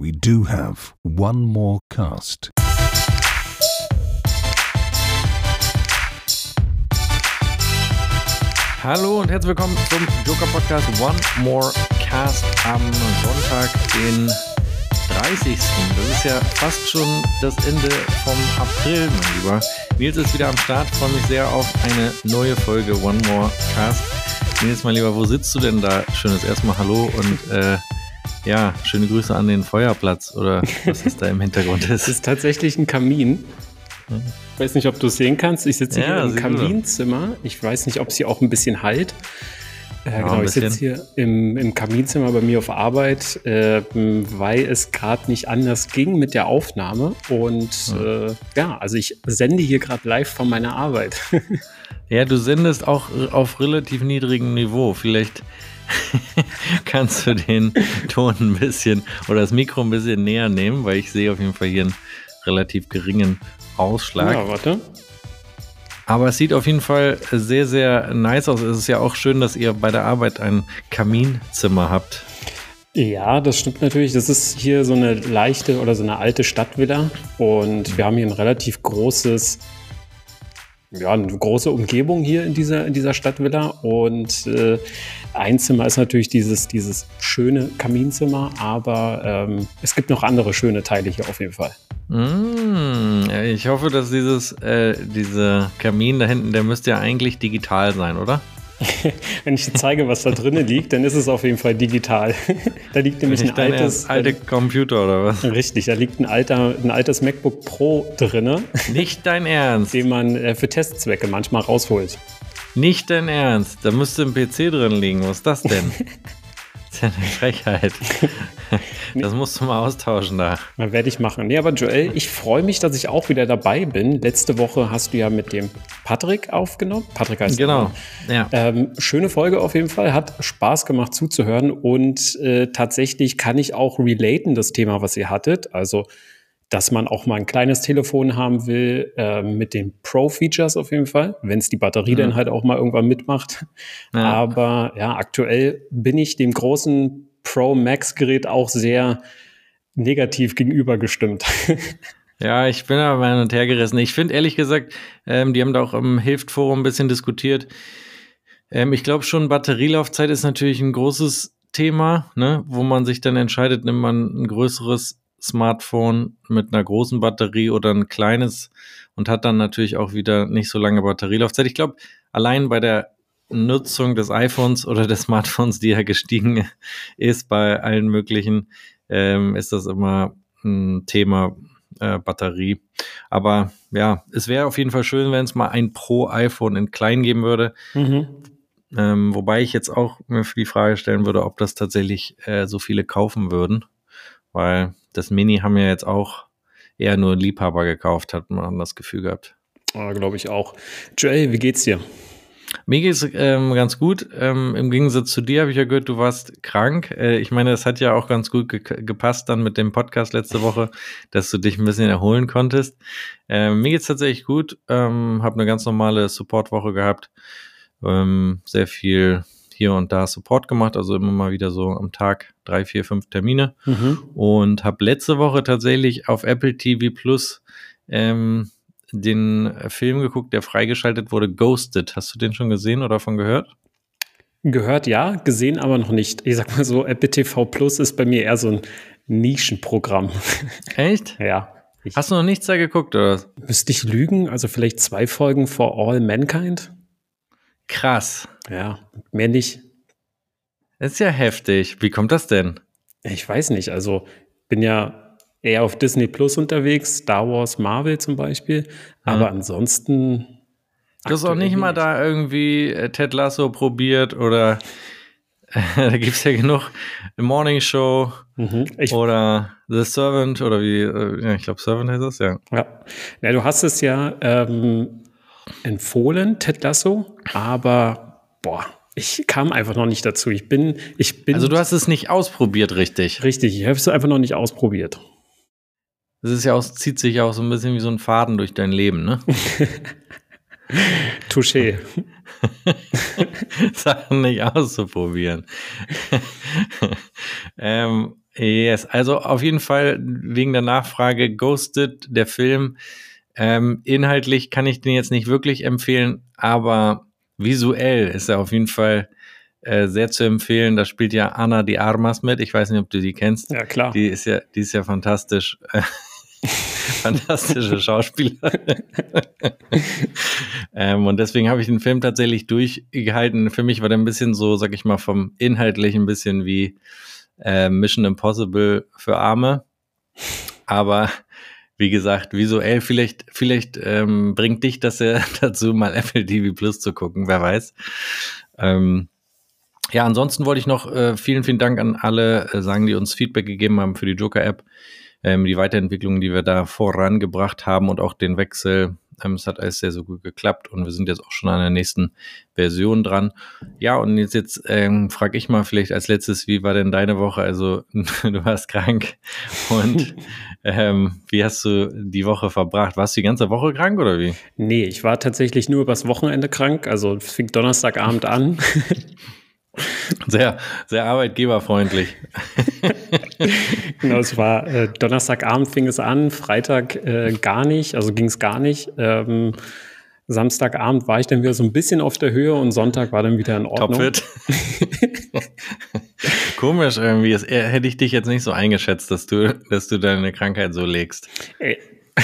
we do have one more cast. Hallo und herzlich willkommen zum Joker Podcast One More Cast am Sonntag, den 30. Das ist ja fast schon das Ende vom April, mein Lieber. Nils ist wieder am Start, freue mich sehr auf eine neue Folge One More Cast. Nils, mein Lieber, wo sitzt du denn da? Schönes erstmal Hallo und äh, ja, schöne Grüße an den Feuerplatz oder was ist da im Hintergrund ist. Es ist tatsächlich ein Kamin. Ich weiß nicht, ob du es sehen kannst. Ich sitze Ja, hier im. Kaminzimmer. Ich weiß nicht, ob es hier auch ein bisschen halt. Äh, ein genau, ich sitze hier im, im Kaminzimmer bei mir auf Arbeit, äh, weil es gerade nicht anders ging mit der Aufnahme. Und äh, ja, also ich sende hier gerade live von meiner Arbeit. Ja, du sendest auch auf relativ niedrigem Niveau. Vielleicht kannst du den Ton ein bisschen oder das Mikro ein bisschen näher nehmen, weil ich sehe auf jeden Fall hier einen relativ geringen Ausschlag. Ja, warte. Aber es sieht auf jeden Fall sehr, sehr nice aus. Es ist ja auch schön, dass ihr bei der Arbeit ein Kaminzimmer habt. Ja, das stimmt natürlich. Das ist hier so eine leichte oder so eine alte Stadtvilla. Und wir haben hier ein relativ großes, ja, eine große Umgebung hier in dieser, in dieser Stadtvilla. Und äh, ein Zimmer ist natürlich dieses, dieses schöne Kaminzimmer, aber ähm, es gibt noch andere schöne Teile hier auf jeden Fall. Mm, ich hoffe, dass dieses, äh, dieser Kamin da hinten, der müsste ja eigentlich digital sein, oder? Wenn ich zeige, was da drinnen liegt, dann ist es auf jeden Fall digital. da liegt nämlich ein altes. alte Computer oder was? Richtig, da liegt ein, alter, ein altes MacBook Pro drinne. Nicht dein Ernst. den man äh, für Testzwecke manchmal rausholt. Nicht dein Ernst. Da müsste ein PC drin liegen. Was ist das denn? das ist ja eine Frechheit. Das musst du mal austauschen da. Mal werde ich machen. Nee, aber Joel, ich freue mich, dass ich auch wieder dabei bin. Letzte Woche hast du ja mit dem Patrick aufgenommen. Patrick heißt Genau. er. Ja. Ähm, schöne Folge auf jeden Fall. Hat Spaß gemacht zuzuhören. Und äh, tatsächlich kann ich auch relaten, das Thema, was ihr hattet. Also, dass man auch mal ein kleines Telefon haben will, äh, mit den Pro-Features auf jeden Fall, wenn es die Batterie dann halt auch mal irgendwann mitmacht. Ja. Aber ja, aktuell bin ich dem großen Pro Max Gerät auch sehr negativ gegenübergestimmt. Ja, ich bin aber hin und her gerissen. Ich finde ehrlich gesagt, ähm, die haben da auch im Hilft-Forum ein bisschen diskutiert. Ähm, ich glaube schon, Batterielaufzeit ist natürlich ein großes Thema, ne? wo man sich dann entscheidet, nimmt man ein größeres Smartphone mit einer großen Batterie oder ein kleines und hat dann natürlich auch wieder nicht so lange Batterielaufzeit. Ich glaube, allein bei der Nutzung des iPhones oder des Smartphones, die ja gestiegen ist bei allen möglichen, ähm, ist das immer ein Thema äh, Batterie. Aber ja, es wäre auf jeden Fall schön, wenn es mal ein Pro-iPhone in klein geben würde. Mhm. Ähm, wobei ich jetzt auch mir die Frage stellen würde, ob das tatsächlich äh, so viele kaufen würden. Weil das Mini haben ja jetzt auch eher nur Liebhaber gekauft, hat man das Gefühl gehabt. Ja, Glaube ich auch. Joel, wie geht's dir? Mir geht's ähm, ganz gut. Ähm, Im Gegensatz zu dir habe ich ja gehört, du warst krank. Äh, ich meine, das hat ja auch ganz gut ge gepasst dann mit dem Podcast letzte Woche, dass du dich ein bisschen erholen konntest. Ähm, mir geht's tatsächlich gut. Ähm, habe eine ganz normale Support-Woche gehabt. Ähm, sehr viel hier und da Support gemacht, also immer mal wieder so am Tag drei, vier, fünf Termine. Und habe letzte Woche tatsächlich auf Apple TV Plus ähm, den Film geguckt, der freigeschaltet wurde, Ghosted. Hast du den schon gesehen oder davon gehört? Gehört ja, gesehen aber noch nicht. Ich sag mal so, Apple TV Plus ist bei mir eher so ein Nischenprogramm. Echt? ja. Hast du noch nichts da geguckt oder? müsste ich lügen, also vielleicht zwei Folgen for All Mankind? Krass. Ja, mehr nicht. Das ist ja heftig. Wie kommt das denn? Ich weiß nicht, also bin ja eher auf Disney Plus unterwegs, Star Wars, Marvel zum Beispiel, aber ansonsten. Du hast auch nicht mal da irgendwie äh, Ted Lasso probiert oder da gibt es ja genug Morning Show Mhm. Oder The Servant oder wie, äh, ja, ich glaube Servant heißt das, ja. Ja. ja, du hast es ja ähm, empfohlen, Ted Lasso, aber boah, ich kam einfach noch nicht dazu. Ich bin, ich bin Also du hast es nicht ausprobiert, richtig. richtig, ich habe es einfach noch nicht ausprobiert. Das ist ja auch, zieht sich ja auch so ein bisschen wie so ein Faden durch dein Leben, ne? Touché. Sachen nicht auszuprobieren. ähm, yes, also auf jeden Fall wegen der Nachfrage Ghosted, der Film. Ähm, inhaltlich kann ich den jetzt nicht wirklich empfehlen, aber visuell ist er auf jeden Fall äh, sehr zu empfehlen. Da spielt ja Anna de Armas mit. Ich weiß nicht, ob du die kennst. Ja, klar. Die ist ja, die ist ja fantastisch. Fantastische Schauspielerin. ähm, und deswegen habe ich den Film tatsächlich durchgehalten. Für mich war der ein bisschen so, sag ich mal, vom Inhaltlich ein bisschen wie äh, Mission Impossible für Arme. Aber wie gesagt, visuell vielleicht, vielleicht ähm, bringt dich das ja dazu, mal Apple TV Plus zu gucken, wer weiß. Ähm, ja, ansonsten wollte ich noch äh, vielen, vielen Dank an alle äh, sagen, die uns Feedback gegeben haben für die Joker-App ähm, die Weiterentwicklung, die wir da vorangebracht haben und auch den Wechsel. Ähm, es hat alles sehr, sehr gut geklappt und wir sind jetzt auch schon an der nächsten Version dran. Ja, und jetzt, jetzt ähm, frage ich mal vielleicht als letztes, wie war denn deine Woche? Also du warst krank und ähm, wie hast du die Woche verbracht? Warst du die ganze Woche krank oder wie? Nee, ich war tatsächlich nur übers Wochenende krank. Also es fing Donnerstagabend an. Sehr, sehr arbeitgeberfreundlich. genau, es war äh, Donnerstagabend fing es an, Freitag äh, gar nicht, also ging es gar nicht. Ähm, Samstagabend war ich dann wieder so ein bisschen auf der Höhe und Sonntag war dann wieder in Ordnung. Topfit. Komisch irgendwie. Das, äh, hätte ich dich jetzt nicht so eingeschätzt, dass du, dass du deine Krankheit so legst. Ey,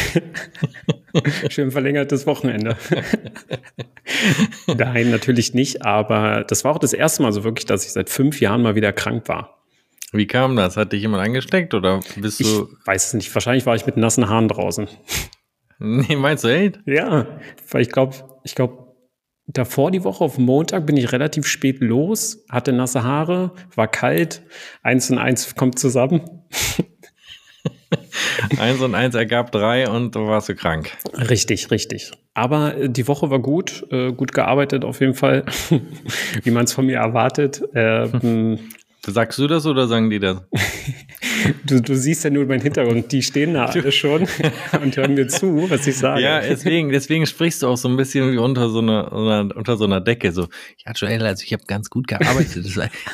Schön verlängertes Wochenende. Nein, natürlich nicht, aber das war auch das erste Mal so wirklich, dass ich seit fünf Jahren mal wieder krank war. Wie kam das? Hat dich jemand angesteckt oder bist du. Ich weiß es nicht. Wahrscheinlich war ich mit nassen Haaren draußen. Nee, meinst du echt? Ja, weil ich glaube, ich glaube, davor die Woche auf Montag bin ich relativ spät los, hatte nasse Haare, war kalt, eins und eins kommt zusammen. eins und eins ergab drei und du warst du krank. Richtig, richtig. Aber äh, die Woche war gut, äh, gut gearbeitet auf jeden Fall, wie man es von mir erwartet. Ähm, Sagst du das oder sagen die das? Du, du siehst ja nur meinen Hintergrund, die stehen da alle schon und hören mir zu, was ich sage. Ja, deswegen, deswegen sprichst du auch so ein bisschen wie unter so einer, unter so einer Decke. So, ja, Joel, also ich habe ganz gut gearbeitet.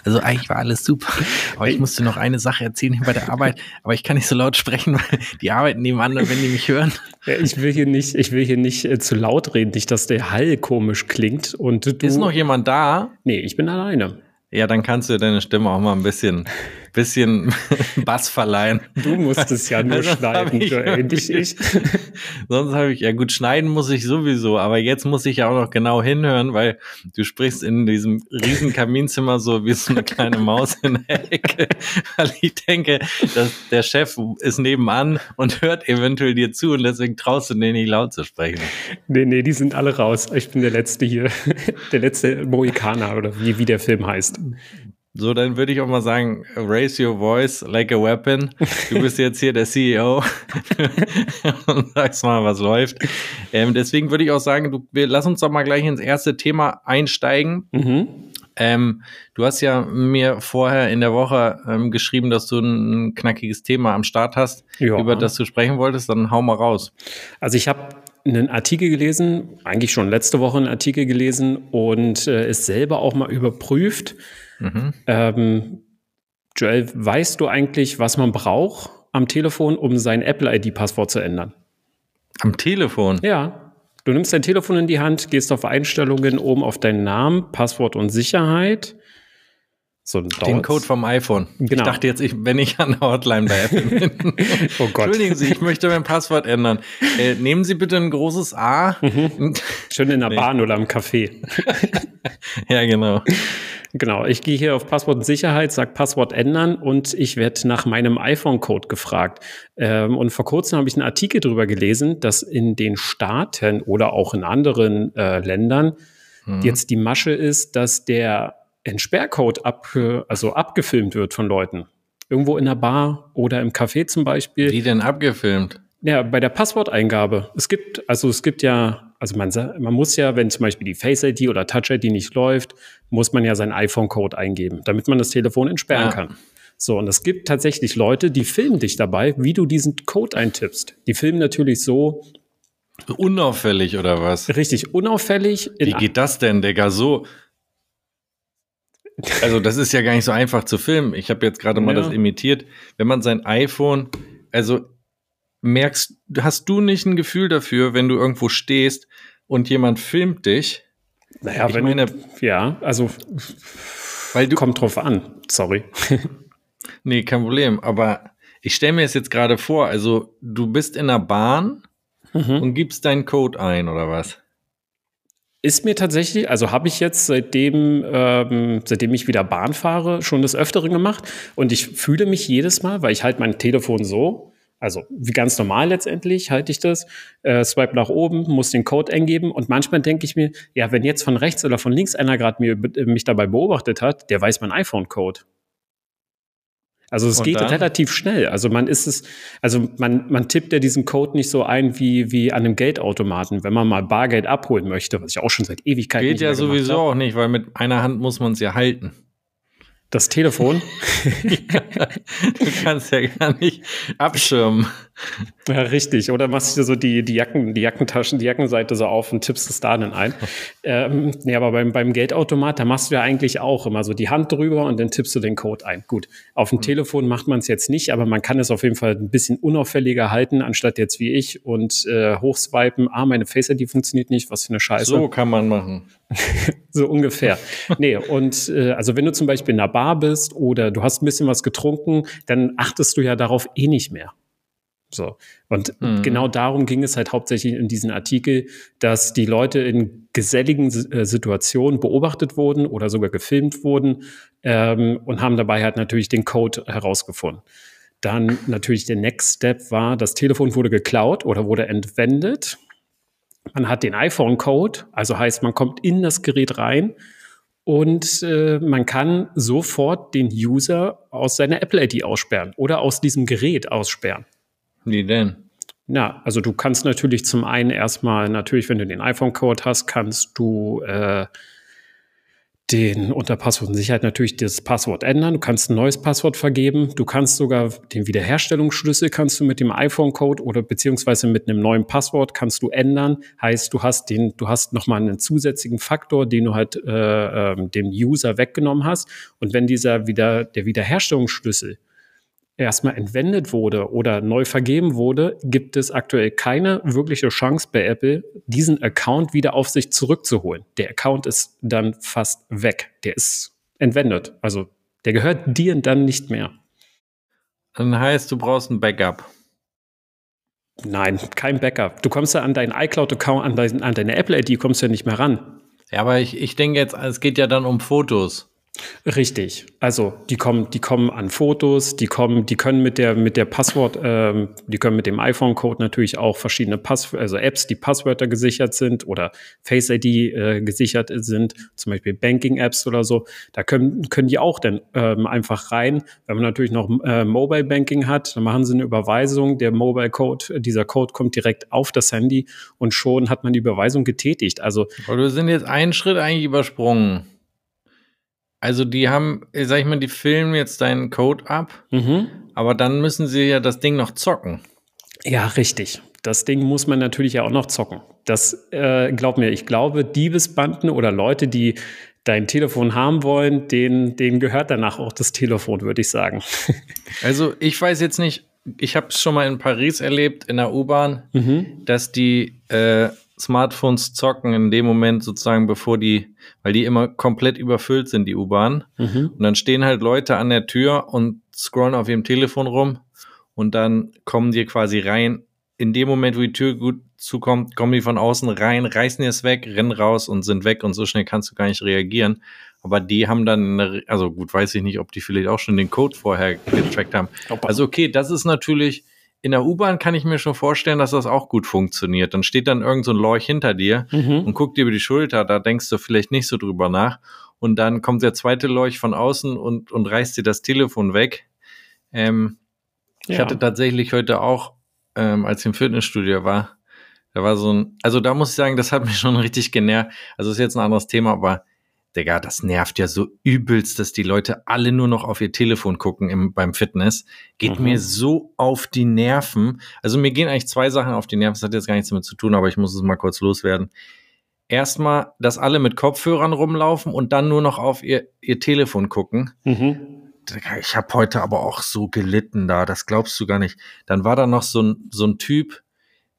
also eigentlich war alles super. Aber ich musste noch eine Sache erzählen bei der Arbeit, aber ich kann nicht so laut sprechen, weil die arbeiten nebenan, wenn die mich hören. Ja, ich will hier nicht, ich will hier nicht äh, zu laut reden, nicht, dass der Hall komisch klingt. Und du, Ist noch jemand da? Nee, ich bin alleine. Ja, dann kannst du deine Stimme auch mal ein bisschen, bisschen Bass verleihen. Du musst es ja nur schneiden, ich, Joel, nicht ich. Sonst habe ich, ja gut, schneiden muss ich sowieso, aber jetzt muss ich ja auch noch genau hinhören, weil du sprichst in diesem riesen Kaminzimmer so wie so eine kleine Maus in der Ecke. Weil ich denke, dass der Chef ist nebenan und hört eventuell dir zu und deswegen traust du dir nicht laut zu sprechen. Nee, nee, die sind alle raus. Ich bin der Letzte hier. Der letzte Mohikaner oder wie, wie der Film heißt. So, dann würde ich auch mal sagen, raise your voice like a weapon. Du bist jetzt hier der CEO und sagst mal, was läuft. Ähm, deswegen würde ich auch sagen, du, wir, lass uns doch mal gleich ins erste Thema einsteigen. Mhm. Ähm, du hast ja mir vorher in der Woche ähm, geschrieben, dass du ein, knackiges Thema am Start hast, ja. über das du sprechen wolltest. Dann hau mal raus. Also ich habe einen Artikel gelesen, eigentlich schon letzte Woche einen Artikel gelesen und äh, es selber auch mal überprüft. Mhm. Ähm, Joel, weißt du eigentlich, was man braucht am Telefon, um sein Apple-ID-Passwort zu ändern? Am Telefon? Ja. Du nimmst dein Telefon in die Hand, gehst auf Einstellungen, oben auf deinen Namen, Passwort und Sicherheit so Den Code vom iPhone. Genau. Ich dachte jetzt, ich, wenn ich an der Hotline bei Apple bin. oh Gott. Entschuldigen Sie, ich möchte mein Passwort ändern. Äh, nehmen Sie bitte ein großes A. Mhm. Schön in der nee. Bahn oder im Café. ja, genau. Genau, ich gehe hier auf Passwort und Sicherheit, sage Passwort ändern und ich werde nach meinem iPhone-Code gefragt. Ähm, und vor kurzem habe ich einen Artikel darüber gelesen, dass in den Staaten oder auch in anderen äh, Ländern hm. jetzt die Masche ist, dass der Entsperrcode ab, also abgefilmt wird von Leuten. Irgendwo in der Bar oder im Café zum Beispiel. Wie denn abgefilmt? Ja, bei der Passworteingabe. Es gibt, also es gibt ja, also man, man muss ja, wenn zum Beispiel die Face ID oder Touch ID nicht läuft, muss man ja seinen iPhone-Code eingeben, damit man das Telefon entsperren ja. kann. So, und es gibt tatsächlich Leute, die filmen dich dabei, wie du diesen Code eintippst. Die filmen natürlich so, Unauffällig oder was? Richtig, unauffällig. Wie geht das denn, Digga? So. Also, das ist ja gar nicht so einfach zu filmen. Ich habe jetzt gerade mal Ja. das imitiert. Wenn man sein iPhone, also merkst, hast du nicht ein Gefühl dafür, wenn du irgendwo stehst und jemand filmt dich? naja, ich wenn, meine- ja, also Weil du, kommt drauf an. Sorry. nee, kein Problem. Aber ich stelle mir es jetzt gerade vor. Also, du bist in einer Bahn Mhm. und gibst deinen Code ein oder was? Ist mir tatsächlich, also habe ich jetzt seitdem, ähm, seitdem ich wieder Bahn fahre, schon des Öfteren gemacht. Und ich fühle mich jedes Mal, weil ich halte mein Telefon so, also wie ganz normal letztendlich halte ich das, äh, swipe nach oben, muss den Code eingeben und manchmal denke ich mir, ja, wenn jetzt von rechts oder von links einer gerade äh, mich dabei beobachtet hat, der weiß mein iPhone-Code. Also es Und geht dann? relativ schnell. Also man ist es, also man, man tippt ja diesen Code nicht so ein wie, wie an einem Geldautomaten, wenn man mal Bargeld abholen möchte, was ich auch schon seit Ewigkeiten Geht nicht ja sowieso auch nicht, weil mit einer Hand muss man es ja halten. Das Telefon. Du kannst ja gar nicht abschirmen. Ja, richtig. Oder machst du so die, die Jacken, die Jackentaschen, die Jackenseite so auf und tippst es da dann ein. ähm, nee, aber beim, beim Geldautomat, da machst du ja eigentlich auch immer so die Hand drüber und dann tippst du den Code ein. Gut. Auf dem Telefon macht man es jetzt nicht, aber man kann es auf jeden Fall ein bisschen unauffälliger halten, anstatt jetzt wie ich und äh, hochswipen, ah, meine Face ID funktioniert nicht, was für eine Scheiße. So kann man machen. So ungefähr. nee, und äh, also wenn du zum Beispiel in einer Bar bist oder du hast ein bisschen was getrunken, dann achtest du ja darauf eh nicht mehr. So. Und Mhm. genau darum ging es halt hauptsächlich in diesem Artikel, dass die Leute in geselligen äh, Situationen beobachtet wurden oder sogar gefilmt wurden ähm, und haben dabei halt natürlich den Code herausgefunden. Dann natürlich der Next Step war, das Telefon wurde geklaut oder wurde entwendet. Man hat den iPhone-Code, also heißt, man kommt in das Gerät rein und äh, man kann sofort den User aus seiner Apple-ID aussperren oder aus diesem Gerät aussperren. Wie denn? Ja, also du kannst natürlich zum einen erstmal, natürlich, wenn du den iPhone-Code hast, kannst du äh, den unter Passwort und Sicherheit natürlich das Passwort ändern. Du kannst ein neues Passwort vergeben. Du kannst sogar den Wiederherstellungsschlüssel kannst du mit dem iPhone-Code oder beziehungsweise mit einem neuen Passwort kannst du ändern. Heißt, du hast den, du hast nochmal einen zusätzlichen Faktor, den du halt äh, ähm, dem User weggenommen hast. Und wenn dieser wieder, der Wiederherstellungsschlüssel erstmal entwendet wurde oder neu vergeben wurde, gibt es aktuell keine wirkliche Chance bei Apple, diesen Account wieder auf sich zurückzuholen. Der Account ist dann fast weg. Der ist entwendet. Also der gehört dir dann nicht mehr. Dann heißt, du brauchst ein Backup. Nein, kein Backup. Du kommst ja an deinen iCloud-Account, an, dein, an deine Apple-ID, kommst ja nicht mehr ran. Ja, aber ich, ich denke jetzt, es geht ja dann um Fotos. Richtig. Also die kommen, die kommen an Fotos, die kommen, die können mit der mit der Passwort, ähm, die können mit dem iPhone-Code natürlich auch verschiedene Pass, also Apps, die Passwörter gesichert sind oder Face ID äh, gesichert sind, zum Beispiel Banking-Apps oder so. Da können können die auch dann ähm, einfach rein. Wenn man natürlich noch äh, Mobile Banking hat, dann machen sie eine Überweisung. Der Mobile Code, dieser Code kommt direkt auf das Handy und schon hat man die Überweisung getätigt. Also Aber wir sind jetzt einen Schritt eigentlich übersprungen. Also die haben, sag ich mal, die filmen jetzt deinen Code ab, mhm. aber dann müssen sie ja das Ding noch zocken. Ja, richtig. Das Ding muss man natürlich ja auch noch zocken. Das, äh, glaub mir, ich glaube, Diebesbanden oder Leute, die dein Telefon haben wollen, denen, denen gehört danach auch das Telefon, würde ich sagen. Also ich weiß jetzt nicht, ich habe es schon mal in Paris erlebt, in der U-Bahn, Mhm. dass die äh, Smartphones zocken in dem Moment sozusagen, bevor die, weil die immer komplett überfüllt sind, die U-Bahn. Mhm. Und dann stehen halt Leute an der Tür und scrollen auf ihrem Telefon rum und dann kommen die quasi rein. In dem Moment, wo die Tür gut zukommt, kommen die von außen rein, reißen es weg, rennen raus und sind weg und so schnell kannst du gar nicht reagieren. Aber die haben dann, eine, also gut, weiß ich nicht, ob die vielleicht auch schon den Code vorher getrackt haben. Also okay, das ist natürlich, in der U-Bahn kann ich mir schon vorstellen, dass das auch gut funktioniert. Dann steht dann irgend so ein Lorch hinter dir Mhm. und guckt dir über die Schulter, da denkst du vielleicht nicht so drüber nach. Und dann kommt der zweite Leuch von außen und, und reißt dir das Telefon weg. Ähm, Ich Ja. hatte tatsächlich heute auch, ähm, als ich im Fitnessstudio war, da war so ein, also da muss ich sagen, das hat mich schon richtig genervt. Also ist jetzt ein anderes Thema, aber Digga, das nervt ja so übelst, dass die Leute alle nur noch auf ihr Telefon gucken im, beim Fitness. Geht Mhm. mir so auf die Nerven. Also mir gehen eigentlich zwei Sachen auf die Nerven. Das hat jetzt gar nichts damit zu tun, aber ich muss es mal kurz loswerden. Erstmal, dass alle mit Kopfhörern rumlaufen und dann nur noch auf ihr, ihr Telefon gucken. Mhm. Digga, Ich habe heute aber auch so gelitten da, das glaubst du gar nicht. Dann war da noch so ein, so ein Typ,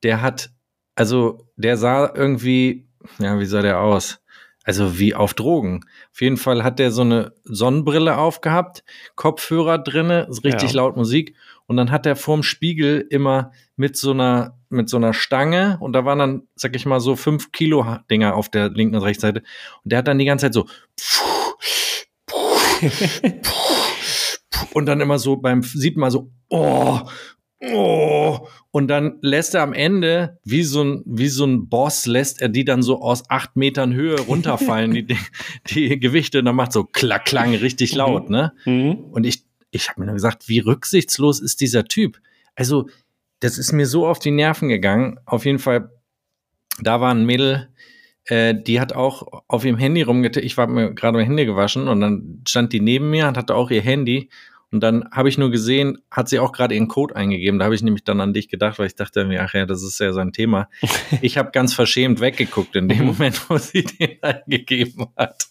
der hat, also der sah irgendwie, ja, wie sah der aus? Also wie auf Drogen. Auf jeden Fall hat der so eine Sonnenbrille aufgehabt, Kopfhörer drinne, richtig Ja. laut Musik. Und dann hat er vorm Spiegel immer mit so einer, mit so einer Stange und da waren dann, sag ich mal, so fünf Kilo Dinger auf der linken und rechten Seite. Und der hat dann die ganze Zeit so und dann immer so beim siebten Mal so, oh, oh. Und dann lässt er am Ende, wie so ein, wie so ein Boss, lässt er die dann so aus acht Metern Höhe runterfallen, die, die, Gewichte, und dann macht so klack, klang richtig laut, ne? Mhm. Und ich, ich habe mir nur gesagt, wie rücksichtslos ist dieser Typ? Also, das ist mir so auf die Nerven gegangen. Auf jeden Fall, da war ein Mädel, äh, die hat auch auf ihrem Handy rumgetippt. Ich war mir gerade mein Handy gewaschen und dann stand die neben mir und hatte auch ihr Handy. Und dann habe ich nur gesehen, hat sie auch gerade ihren Code eingegeben. Da habe ich nämlich dann an dich gedacht, weil ich dachte mir, ach ja, das ist ja sein Thema. Ich habe ganz verschämt weggeguckt in dem Mhm. Moment, wo sie den eingegeben hat.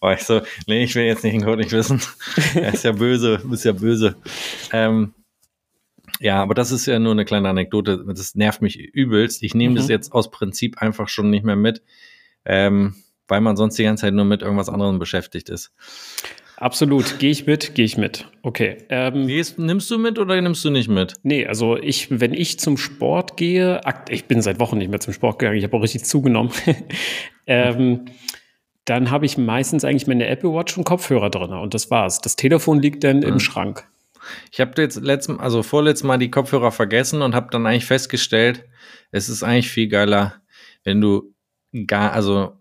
War ich so, nee, ich will jetzt nicht den Code nicht wissen. Er ist ja böse, ist ja böse. Ähm, ja, aber das ist ja nur eine kleine Anekdote. Das nervt mich übelst. Ich nehme das Mhm. jetzt aus Prinzip einfach schon nicht mehr mit, ähm, weil man sonst die ganze Zeit nur mit irgendwas anderem beschäftigt ist. Absolut. Gehe ich mit, gehe ich mit. Okay. Ähm, Gehst, nimmst du mit oder nimmst du nicht mit? Nee, also ich, wenn ich zum Sport gehe, ich bin seit Wochen nicht mehr zum Sport gegangen, ich habe auch richtig zugenommen, ähm, dann habe ich meistens eigentlich meine Apple Watch und Kopfhörer drin und das war's. Das Telefon liegt dann im Mhm. Schrank. Ich habe jetzt letztem, also vorletztes Mal die Kopfhörer vergessen und habe dann eigentlich festgestellt, es ist eigentlich viel geiler, wenn du gar, also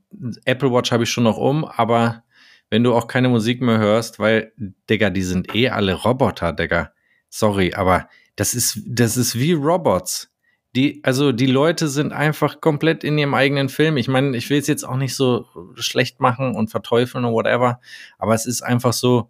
Apple Watch habe ich schon noch um, aber wenn du auch keine Musik mehr hörst, weil, Digga, die sind eh alle Roboter, Digga. Sorry, aber das ist, das ist wie Robots. Die, also die Leute sind einfach komplett in ihrem eigenen Film. Ich meine, ich will es jetzt auch nicht so schlecht machen und verteufeln und whatever, aber es ist einfach so,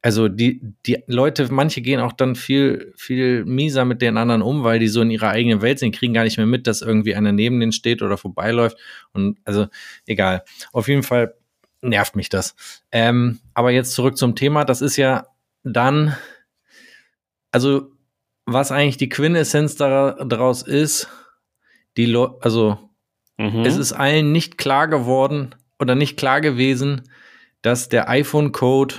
also die, die Leute, manche gehen auch dann viel, viel mieser mit den anderen um, weil die so in ihrer eigenen Welt sind, kriegen gar nicht mehr mit, dass irgendwie einer neben denen steht oder vorbeiläuft. Und also, egal. Auf jeden Fall nervt mich das. Ähm, aber jetzt zurück zum Thema. Das ist ja dann, also, was eigentlich die Quintessenz dara- daraus ist, die Leute, also, Mhm. es ist allen nicht klar geworden oder nicht klar gewesen, dass der iPhone-Code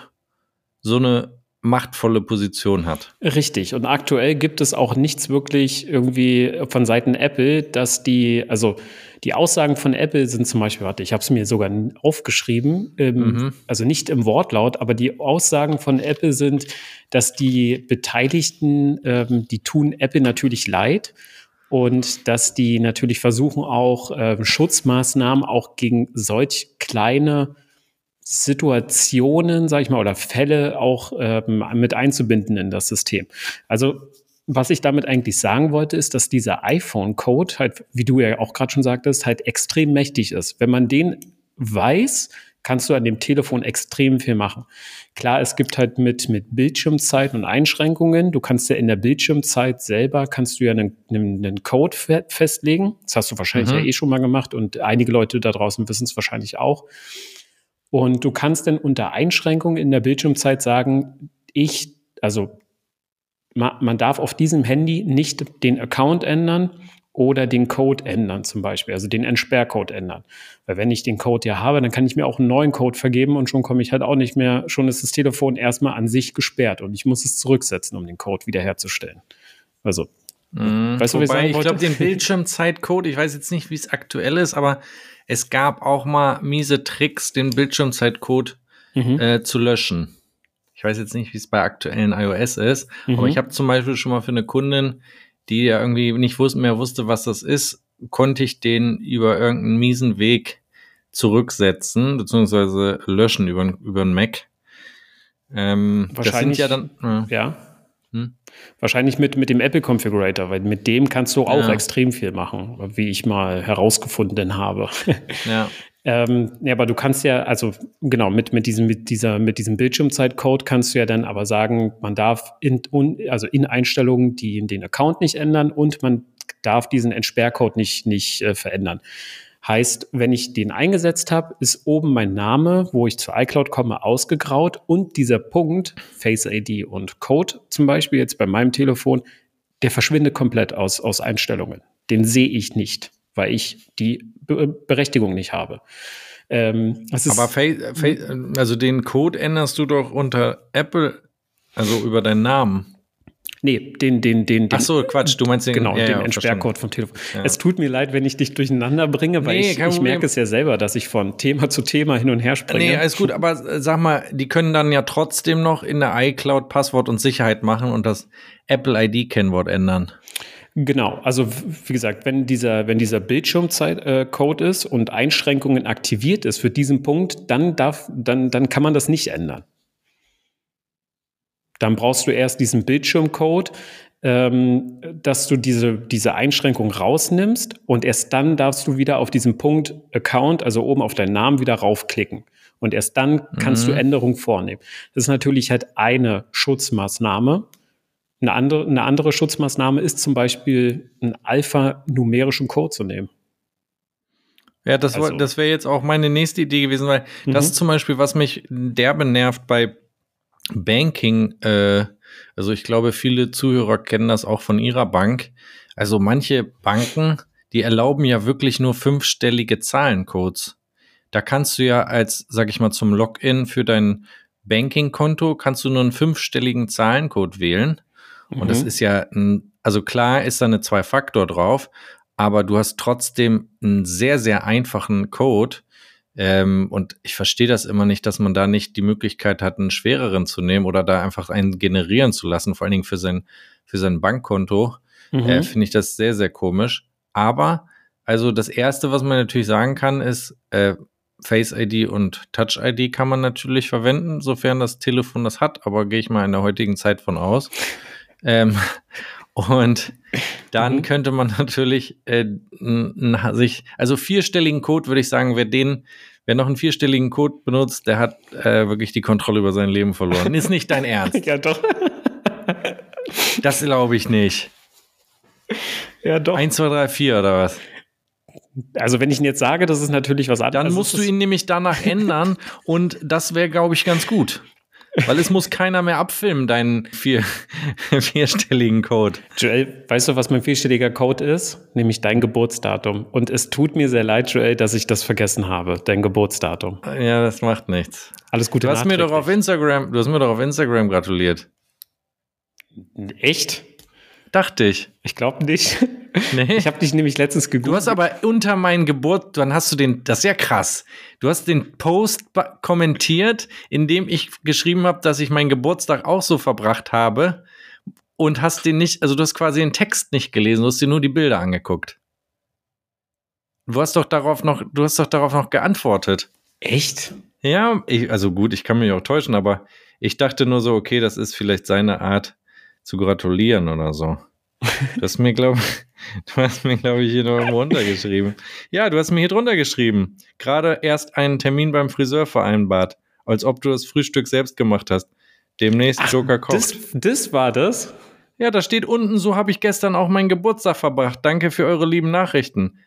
so eine machtvolle Position hat. Richtig. Und aktuell gibt es auch nichts wirklich irgendwie von Seiten Apple, dass die, also die Aussagen von Apple sind zum Beispiel, warte, ich habe es mir sogar aufgeschrieben, ähm, Mhm. also nicht im Wortlaut, aber die Aussagen von Apple sind, dass die Beteiligten, ähm, die tun Apple natürlich leid und dass die natürlich versuchen auch ähm, Schutzmaßnahmen auch gegen solch kleine Situationen, sage ich mal, oder Fälle auch ähm, mit einzubinden in das System. Also was ich damit eigentlich sagen wollte, ist, dass dieser iPhone-Code halt, wie du ja auch gerade schon sagtest, halt extrem mächtig ist. Wenn man den weiß, kannst du an dem Telefon extrem viel machen. Klar, es gibt halt mit, mit Bildschirmzeit und Einschränkungen. Du kannst ja in der Bildschirmzeit selber, kannst du ja einen, einen, Code fe festlegen. Das hast du wahrscheinlich Mhm. ja eh schon mal gemacht und einige Leute da draußen wissen es wahrscheinlich auch. Und du kannst dann unter Einschränkung in der Bildschirmzeit sagen, ich, also ma, man darf auf diesem Handy nicht den Account ändern oder den Code ändern zum Beispiel, also den Entsperrcode ändern. Weil wenn ich den Code ja habe, dann kann ich mir auch einen neuen Code vergeben und schon komme ich halt auch nicht mehr, schon ist das Telefon erstmal an sich gesperrt und ich muss es zurücksetzen, um den Code wiederherzustellen. Also, Mhm. Weißt du, ich Wobei, ich wollte? glaube, den Bildschirmzeitcode, ich weiß jetzt nicht, wie es aktuell ist, aber es gab auch mal miese Tricks, den Bildschirmzeitcode mhm. äh, zu löschen. Ich weiß jetzt nicht, wie es bei aktuellen iOS ist, aber Mhm. ich habe zum Beispiel schon mal für eine Kundin, die ja irgendwie nicht wus mehr wusste, was das ist, konnte ich den über irgendeinen miesen Weg zurücksetzen, beziehungsweise löschen über, über einen Mac. Ähm, das sind Wahrscheinlich- ja dann, äh, ja. Hm? Wahrscheinlich mit, mit dem Apple Configurator, weil mit dem kannst du auch Ja. extrem viel machen, wie ich mal herausgefunden habe. Ja. Ähm, ja, aber du kannst ja, also genau, mit, mit, diesem, mit, dieser, mit diesem Bildschirmzeitcode kannst du ja dann aber sagen, man darf in, un, also in Einstellungen die, den Account nicht ändern und man darf diesen Entsperrcode nicht, nicht äh, verändern. Heißt, wenn ich den eingesetzt habe, ist oben mein Name, wo ich zu iCloud komme, ausgegraut und dieser Punkt, Face ID und Code zum Beispiel jetzt bei meinem Telefon, der verschwindet komplett aus, aus Einstellungen. Den sehe ich nicht, weil ich die Be Berechtigung nicht habe. Ähm, Aber also den Code änderst du doch unter Apple, also über deinen Namen. Nee, den, den, den, den Ach so, Quatsch, du meinst den, Genau, ja, den ja, Entsperrcode vom Telefon. Ja. Es tut mir leid, wenn ich dich durcheinander bringe, weil Nee, ich, ich merke es ja selber, dass ich von Thema zu Thema hin und her springe. Nee, alles gut, aber äh, sag mal, die können dann ja trotzdem noch in der iCloud Passwort und Sicherheit machen und das Apple ID-Kennwort ändern. Genau, also wie gesagt, wenn dieser, wenn dieser Bildschirmzeit-Code ist und Einschränkungen aktiviert ist für diesen Punkt, dann darf, dann, dann kann man das nicht ändern. Dann brauchst du erst diesen Bildschirmcode, ähm, dass du diese, diese Einschränkung rausnimmst und erst dann darfst du wieder auf diesen Punkt Account, also oben auf deinen Namen wieder raufklicken. Und erst dann kannst Mhm. du Änderungen vornehmen. Das ist natürlich halt eine Schutzmaßnahme. Eine andere, eine andere Schutzmaßnahme ist zum Beispiel einen alphanumerischen Code zu nehmen. Ja, das, Also- das wäre jetzt auch meine nächste Idee gewesen, weil das Mhm. ist zum Beispiel, was mich derbe nervt bei Banking. Äh, also ich glaube, viele Zuhörer kennen das auch von ihrer Bank. Also manche Banken, die erlauben ja wirklich nur fünfstellige Zahlencodes. Da kannst du ja als, sag ich mal, zum Login für dein Banking-Konto kannst du nur einen fünfstelligen Zahlencode wählen. Und das Mhm. ist ja, ein, also klar ist da eine Zwei-Faktor drauf, aber du hast trotzdem einen sehr, sehr einfachen Code. Ähm, und ich verstehe das immer nicht, dass man da nicht die Möglichkeit hat, einen schwereren zu nehmen oder da einfach einen generieren zu lassen, vor allen Dingen für sein, für sein Bankkonto. Mhm. Äh, Finde ich das sehr, sehr komisch. Aber, also das Erste, was man natürlich sagen kann, ist, äh, Face ID und Touch ID kann man natürlich verwenden, sofern das Telefon das hat, aber gehe ich mal in der heutigen Zeit von aus. Ähm, und dann Mhm. könnte man natürlich äh, sich, also vierstelligen Code würde ich sagen, wer den, wer noch einen vierstelligen Code benutzt, der hat äh, wirklich die Kontrolle über sein Leben verloren. Ist nicht dein Ernst. ja, doch. Das glaube ich nicht. ja, doch. 1, 2, 3, 4 oder was? Also, wenn ich ihn jetzt sage, das ist natürlich was anderes. Dann Also, musst du ihn nämlich danach ändern und das wäre, glaube ich, ganz gut. Weil es muss keiner mehr abfilmen, deinen vier, vierstelligen Code. Joel, weißt du, was mein vierstelliger Code ist? Nämlich dein Geburtsdatum. Und es tut mir sehr leid, Joel, dass ich das vergessen habe, dein Geburtsdatum. Ja, das macht nichts. Alles Gute Du hast mir doch auf. Instagram, du hast mir doch auf Instagram gratuliert. Echt? Dachte ich. Ich glaube nicht. Nee. Ich habe dich nämlich letztens gegoogelt. Du hast aber unter meinen Geburt, dann hast du den, das ist ja krass. Du hast den Post kommentiert, in dem ich geschrieben habe, dass ich meinen Geburtstag auch so verbracht habe und hast den nicht, also du hast quasi den Text nicht gelesen, du hast dir nur die Bilder angeguckt. Du hast doch darauf noch, du hast doch darauf noch geantwortet. Echt? Ja, ich, also gut, ich kann mich auch täuschen, aber ich dachte nur so, okay, das ist vielleicht seine Art zu gratulieren oder so. Du hast mir, glaube du hast mir, glaube ich, hier noch irgendwo runtergeschrieben. Ja, du hast mir hier drunter geschrieben. Gerade erst einen Termin beim Friseur vereinbart, als ob du das Frühstück selbst gemacht hast. Demnächst Joker kocht. Das, das war das? ja, da steht unten, so habe ich gestern auch meinen Geburtstag verbracht. Danke für eure lieben Nachrichten.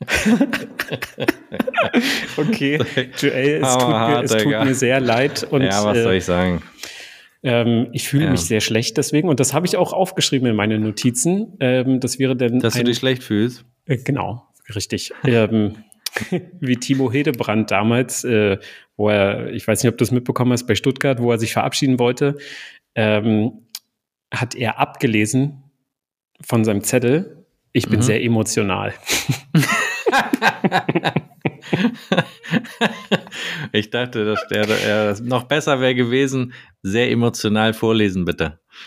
Okay. Joel, es, tut, mir, es tut mir sehr leid. Und, ja, was soll äh, ich sagen? Ähm, ich fühle Ja. mich sehr schlecht deswegen und das habe ich auch aufgeschrieben in meine Notizen. Ähm, das wäre dann Dass du ein, dich schlecht fühlst? äh, genau richtig. ähm, wie Timo Hedebrand damals, äh, wo er, ich weiß nicht, ob du es mitbekommen hast, bei Stuttgart, wo er sich verabschieden wollte, ähm, hat er abgelesen von seinem Zettel. Ich bin Mhm. sehr emotional. Ich dachte, dass der, der das noch besser wäre gewesen. Sehr emotional vorlesen, bitte.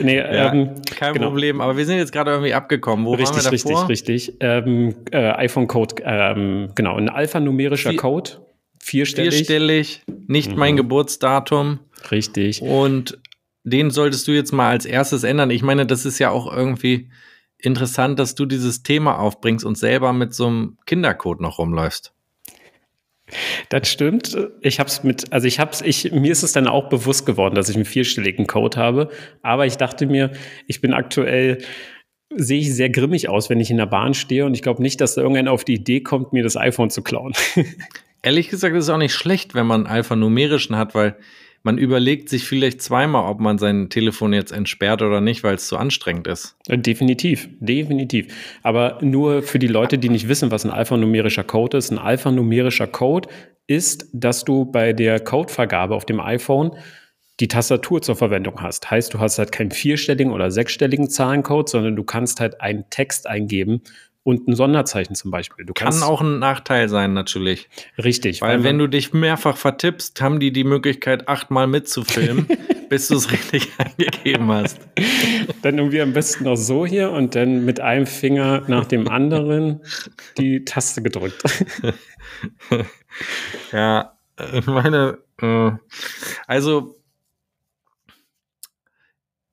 nee, Ja, ähm, Kein genau. Problem, aber wir sind jetzt gerade irgendwie abgekommen. Wo richtig, waren wir davor? richtig, richtig. Ähm, äh, iPhone-Code, ähm, genau, ein alphanumerischer Vier- Code. Vierstellig. Vierstellig, nicht Mhm. mein Geburtsdatum. Richtig. Und den solltest du jetzt mal als erstes ändern. Ich meine, das ist ja auch irgendwie interessant, dass du dieses Thema aufbringst und selber mit so einem Kindercode noch rumläufst. Das stimmt. Ich hab's mit, also ich hab's, ich, mir ist es dann auch bewusst geworden, dass ich einen vierstelligen Code habe. Aber ich dachte mir, ich bin aktuell, sehe ich sehr grimmig aus, wenn ich in der Bahn stehe und ich glaube nicht, dass da irgendeiner auf die Idee kommt, mir das iPhone zu klauen. Ehrlich gesagt ist es auch nicht schlecht, wenn man alphanumerischen hat, weil man überlegt sich vielleicht zweimal, ob man sein Telefon jetzt entsperrt oder nicht, weil es zu anstrengend ist. Definitiv, definitiv. Aber nur für die Leute, die nicht wissen, was ein alphanumerischer Code ist. Ein alphanumerischer Code ist, dass du bei der Codevergabe auf dem iPhone die Tastatur zur Verwendung hast. Heißt, du hast halt keinen vierstelligen oder sechsstelligen Zahlencode, sondern du kannst halt einen Text eingeben und ein Sonderzeichen zum Beispiel. Du Kann kannst auch ein Nachteil sein, natürlich. richtig, Weil wenn man- du dich mehrfach vertippst, haben die die Möglichkeit, achtmal mitzufilmen, bis du es richtig eingegeben hast. dann irgendwie am besten noch so hier und dann mit einem Finger nach dem anderen die Taste gedrückt. Ja, äh, ich meine, äh, also,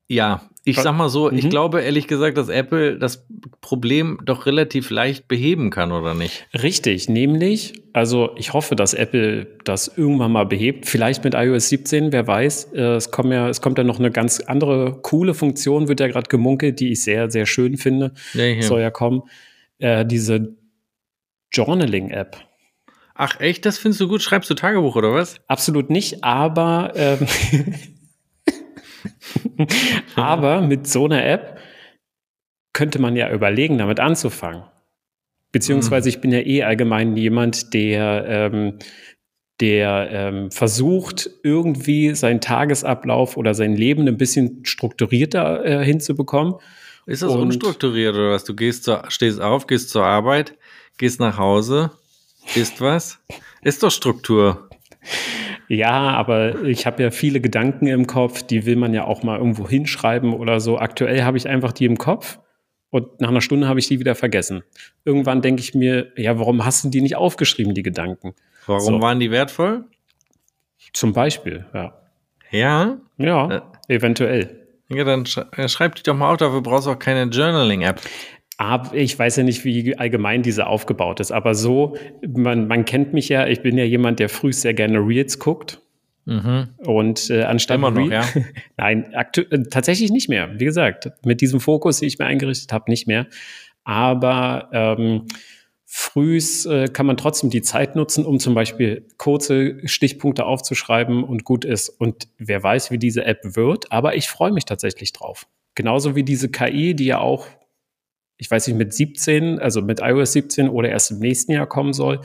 ja, ich sag mal so, ich Mhm. glaube ehrlich gesagt, dass Apple das Problem doch relativ leicht beheben kann, oder nicht? Richtig, nämlich, also ich hoffe, dass Apple das irgendwann mal behebt. Vielleicht mit iOS 17, wer weiß. Äh, Es kommt ja, es kommt ja noch eine ganz andere coole Funktion, wird ja gerade gemunkelt, die ich sehr, sehr schön finde. Ja, hier. Soll ja kommen. Äh, diese Journaling-App. Ach echt, das findest du gut? Schreibst du Tagebuch oder was? Absolut nicht, aber, ähm, aber mit so einer App könnte man ja überlegen, damit anzufangen. Beziehungsweise ich bin ja eh allgemein jemand, der, ähm, der ähm, versucht, irgendwie seinen Tagesablauf oder sein Leben ein bisschen strukturierter äh, hinzubekommen. Ist das Und- unstrukturiert oder was? Du gehst zur, stehst auf, gehst zur Arbeit, gehst nach Hause, isst was? Ist doch Struktur. Ja, aber ich habe ja viele Gedanken im Kopf, die will man ja auch mal irgendwo hinschreiben oder so. Aktuell habe ich einfach die im Kopf und nach einer Stunde habe ich die wieder vergessen. Irgendwann denke ich mir, ja, warum hast du die nicht aufgeschrieben, die Gedanken? Warum So. waren die wertvoll? Zum Beispiel, ja. Ja, Ja, Äh. eventuell. ja dann sch äh, schreib die doch mal auf, dafür brauchst du auch keine Journaling-App. Ich weiß ja nicht, wie allgemein diese aufgebaut ist, aber so, man, man kennt mich ja, ich bin ja jemand, der früh sehr gerne Reels guckt. Mhm. Und äh, anstatt Immer noch, Re- ja? Nein, äh, tatsächlich nicht mehr. Wie gesagt, mit diesem Fokus, den ich mir eingerichtet habe, nicht mehr. Aber ähm, frühs äh, kann man trotzdem die Zeit nutzen, um zum Beispiel kurze Stichpunkte aufzuschreiben und gut ist. Und wer weiß, wie diese App wird, aber ich freue mich tatsächlich drauf. Genauso wie diese KI, die ja auch, ich weiß nicht, mit 17, also mit iOS 17 oder erst im nächsten Jahr kommen soll,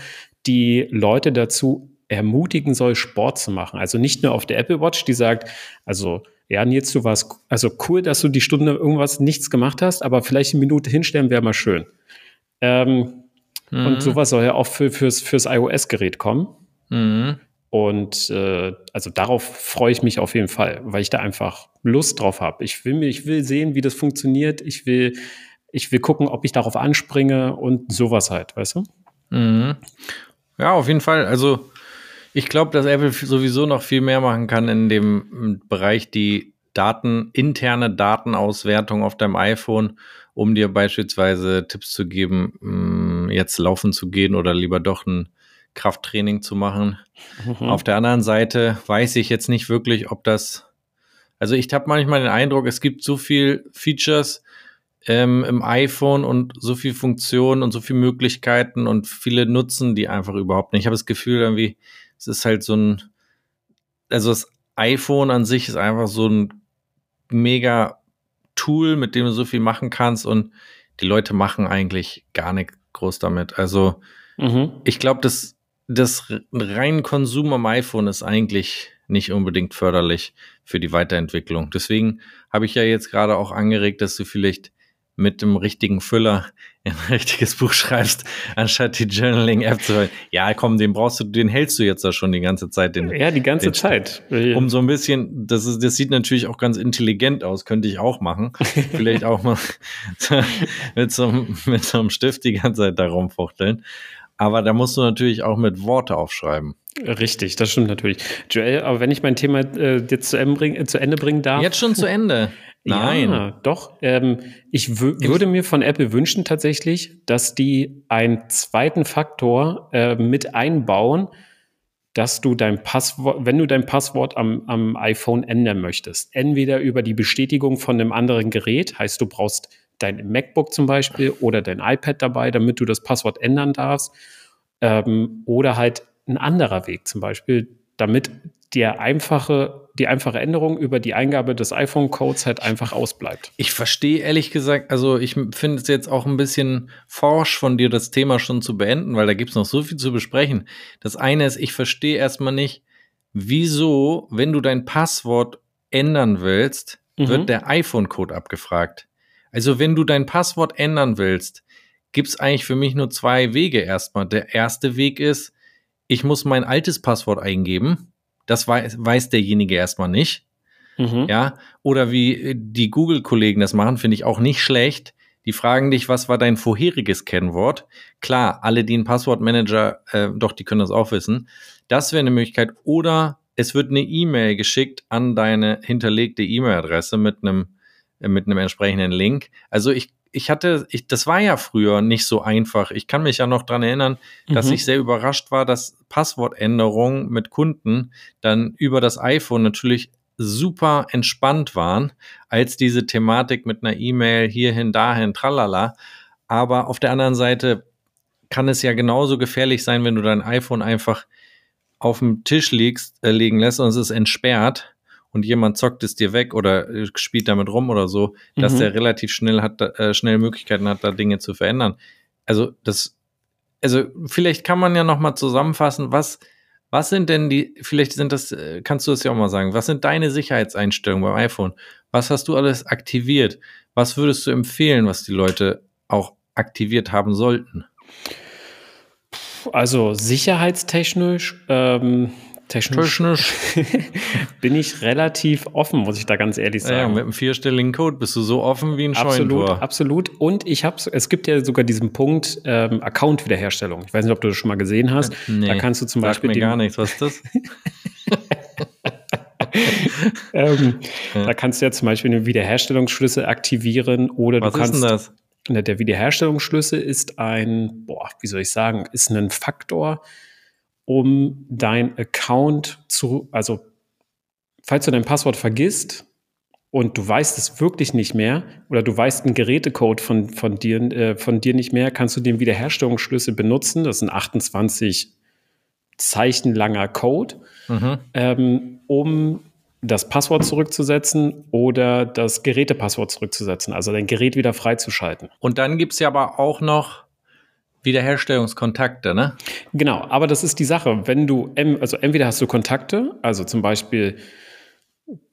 die Leute dazu ermutigen soll, Sport zu machen. Also nicht nur auf der Apple Watch, die sagt, also ja, Nils, du warst also cool, dass du die Stunde irgendwas nichts gemacht hast, aber vielleicht eine Minute hinstellen wäre mal schön. Ähm, Mhm. Und sowas soll ja auch für, fürs, fürs iOS-Gerät kommen. Mhm. Und äh, also darauf freue ich mich auf jeden Fall, weil ich da einfach Lust drauf habe. Ich will mir, ich will sehen, wie das funktioniert. Ich will, ich will gucken, ob ich darauf anspringe und sowas halt, weißt du? Mhm. Ja, auf jeden Fall. Also ich glaube, dass Apple sowieso noch viel mehr machen kann in dem Bereich die Daten, interne Datenauswertung auf deinem iPhone, um dir beispielsweise Tipps zu geben, jetzt laufen zu gehen oder lieber doch ein Krafttraining zu machen. Mhm. Auf der anderen Seite weiß ich jetzt nicht wirklich, ob das. Also ich habe manchmal den Eindruck, es gibt so viel Features ähm, im iPhone und so viel Funktionen und so viele Möglichkeiten und viele nutzen die einfach überhaupt nicht. Ich habe das Gefühl, irgendwie, es ist halt so ein, also das iPhone an sich ist einfach so ein mega Tool, mit dem du so viel machen kannst und die Leute machen eigentlich gar nicht groß damit. Also Mhm. ich glaube, das, das rein Konsum am iPhone ist eigentlich nicht unbedingt förderlich für die Weiterentwicklung. Deswegen habe ich ja jetzt gerade auch angeregt, dass du vielleicht mit dem richtigen Füller ein richtiges Buch schreibst, anstatt die Journaling-App zu hören. Ja, komm, den brauchst du, den hältst du jetzt da schon die ganze Zeit. Den, Ja, die ganze Zeit. um so ein bisschen, das ist, das sieht natürlich auch ganz intelligent aus, könnte ich auch machen. Vielleicht auch mal mit so, einem- mit so einem Stift die ganze Zeit da rumfuchteln. Aber da musst du natürlich auch mit Worte aufschreiben. Richtig, das stimmt natürlich. Joel, aber wenn ich mein Thema äh, jetzt zu Ende, bring, äh, zu Ende bringen darf. Jetzt schon zu Ende. Nein. Ja, doch. Ähm, ich würde mir von Apple wünschen tatsächlich, dass die einen zweiten Faktor äh, mit einbauen, dass du dein Passwort, wenn du dein Passwort am, am iPhone ändern möchtest, entweder über die Bestätigung von einem anderen Gerät, heißt du brauchst dein MacBook zum Beispiel oder dein iPad dabei, damit du das Passwort ändern darfst, ähm, oder halt ein anderer Weg zum Beispiel, damit der einfache, die einfache Änderung über die Eingabe des iPhone-Codes halt einfach ausbleibt. Ich verstehe ehrlich gesagt, also ich finde es jetzt auch ein bisschen forsch von dir, das Thema schon zu beenden, weil da gibt es noch so viel zu besprechen. Das eine ist, ich verstehe erstmal nicht, wieso, wenn du dein Passwort ändern willst, mhm. wird der iPhone-Code abgefragt. Also wenn du dein Passwort ändern willst, gibt es eigentlich für mich nur zwei Wege erstmal. Der erste Weg ist, ich muss mein altes Passwort eingeben. Das weiß, weiß derjenige erstmal nicht. Mhm. Ja, oder wie äh, die Google-Kollegen das machen, finde ich auch nicht schlecht. Die fragen dich, was war dein vorheriges Kennwort? Klar, alle, die einen Passwortmanager, äh, doch, die können das auch wissen. Das wäre eine Möglichkeit. Oder es wird eine E-Mail geschickt an deine hinterlegte E-Mail-Adresse mit einem äh, mit einem entsprechenden Link. Also ich ich hatte, ich, das war ja früher nicht so einfach. Ich kann mich ja noch dran erinnern, dass mhm. ich sehr überrascht war, dass Passwortänderungen mit Kunden dann über das iPhone natürlich super entspannt waren, als diese Thematik mit einer E-Mail hierhin, dahin, tralala. Aber auf der anderen Seite kann es ja genauso gefährlich sein, wenn du dein iPhone einfach auf dem Tisch legst, äh, legen lässt und es ist entsperrt und jemand zockt es dir weg oder äh, spielt damit rum oder so, dass mhm. der relativ schnell hat, äh, schnell Möglichkeiten hat, da Dinge zu verändern. Also das, also vielleicht kann man ja noch mal zusammenfassen, was, was sind denn die, vielleicht sind das, äh, kannst du das ja auch mal sagen, was sind deine Sicherheitseinstellungen beim iPhone? Was hast du alles aktiviert? Was würdest du empfehlen, was die Leute auch aktiviert haben sollten? Also sicherheitstechnisch ähm, Technisch, Technisch. bin ich relativ offen, muss ich da ganz ehrlich sagen. Ja, mit einem vierstelligen Code bist du so offen wie ein Scheunentor. Absolut, absolut. Und ich habe es gibt ja sogar diesen Punkt ähm, Account-Wiederherstellung. Ich weiß nicht, ob du das schon mal gesehen hast. Nee, da kannst du zum Beispiel mir gar nichts. Was ist das? ähm, ja. Da kannst du ja zum Beispiel einen Wiederherstellungsschlüssel aktivieren oder Was du kannst. Was ist denn das? Der Wiederherstellungsschlüssel ist ein, boah, wie soll ich sagen, ist ein Faktor, um dein Account zu, also falls du dein Passwort vergisst und du weißt es wirklich nicht mehr oder du weißt einen Gerätecode von, von, dir, äh, von dir nicht mehr, kannst du den Wiederherstellungsschlüssel benutzen. Das ist ein 28 Zeichen langer Code, mhm. ähm, um das Passwort zurückzusetzen oder das Gerätepasswort zurückzusetzen, also dein Gerät wieder freizuschalten. Und dann gibt es ja aber auch noch Wiederherstellungskontakte, ne? Genau, aber das ist die Sache. Wenn du, also entweder hast du Kontakte, also zum Beispiel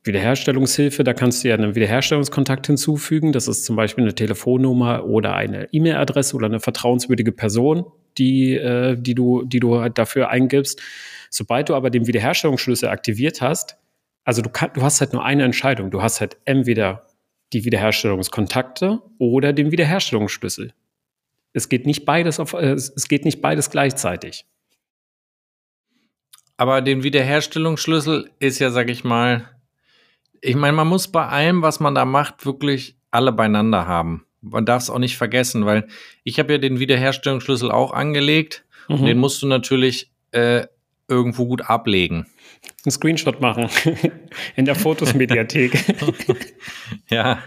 Wiederherstellungshilfe, da kannst du ja einen Wiederherstellungskontakt hinzufügen. Das ist zum Beispiel eine Telefonnummer oder eine E-Mail-Adresse oder eine vertrauenswürdige Person, die, äh, die, du, die du halt dafür eingibst. Sobald du aber den Wiederherstellungsschlüssel aktiviert hast, also du, kann, du hast halt nur eine Entscheidung. Du hast halt entweder die Wiederherstellungskontakte oder den Wiederherstellungsschlüssel. Es geht nicht beides auf, äh, es geht nicht beides gleichzeitig. Aber den Wiederherstellungsschlüssel ist ja, sag ich mal, ich meine, man muss bei allem, was man da macht, wirklich alle beieinander haben. Man darf es auch nicht vergessen, weil ich habe ja den Wiederherstellungsschlüssel auch angelegt mhm. und den musst du natürlich äh, irgendwo gut ablegen. Ein Screenshot machen in der Fotos-Mediathek. ja,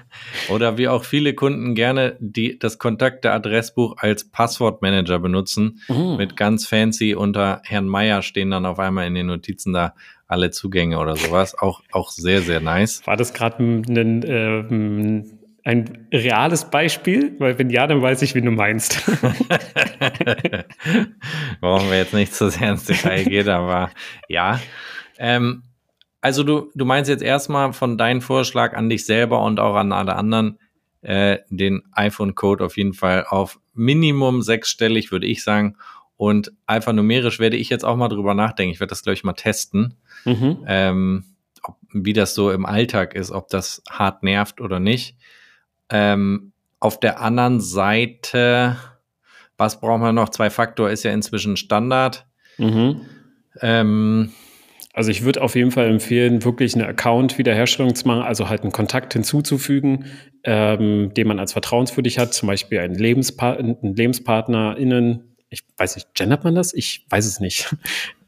oder wie auch viele Kunden gerne die, das Kontakte-Adressbuch als Passwortmanager benutzen. Mhm. Mit ganz fancy unter Herrn Meier stehen dann auf einmal in den Notizen da alle Zugänge oder sowas. Auch, auch sehr, sehr nice. War das gerade ein, äh, ein reales Beispiel? Weil wenn ja, dann weiß ich, wie du meinst. Brauchen wir jetzt nicht zu sehr ins Detail gehen, aber ja. Ähm, also du, du meinst jetzt erstmal von deinem Vorschlag an dich selber und auch an alle anderen, äh, den iPhone-Code auf jeden Fall auf Minimum sechsstellig, würde ich sagen. Und alphanumerisch werde ich jetzt auch mal drüber nachdenken. Ich werde das, glaube ich, mal testen, mhm. ähm, ob, wie das so im Alltag ist, ob das hart nervt oder nicht. Ähm, auf der anderen Seite Was brauchen wir noch? Zwei Faktor ist ja inzwischen Standard. Mhm. Ähm, Also ich würde auf jeden Fall empfehlen, wirklich eine Account-Wiederherstellung zu machen, also halt einen Kontakt hinzuzufügen, ähm, den man als vertrauenswürdig hat, zum Beispiel einen, Lebenspa einen LebenspartnerInnen, ich weiß nicht, gendert man das? Ich weiß es nicht.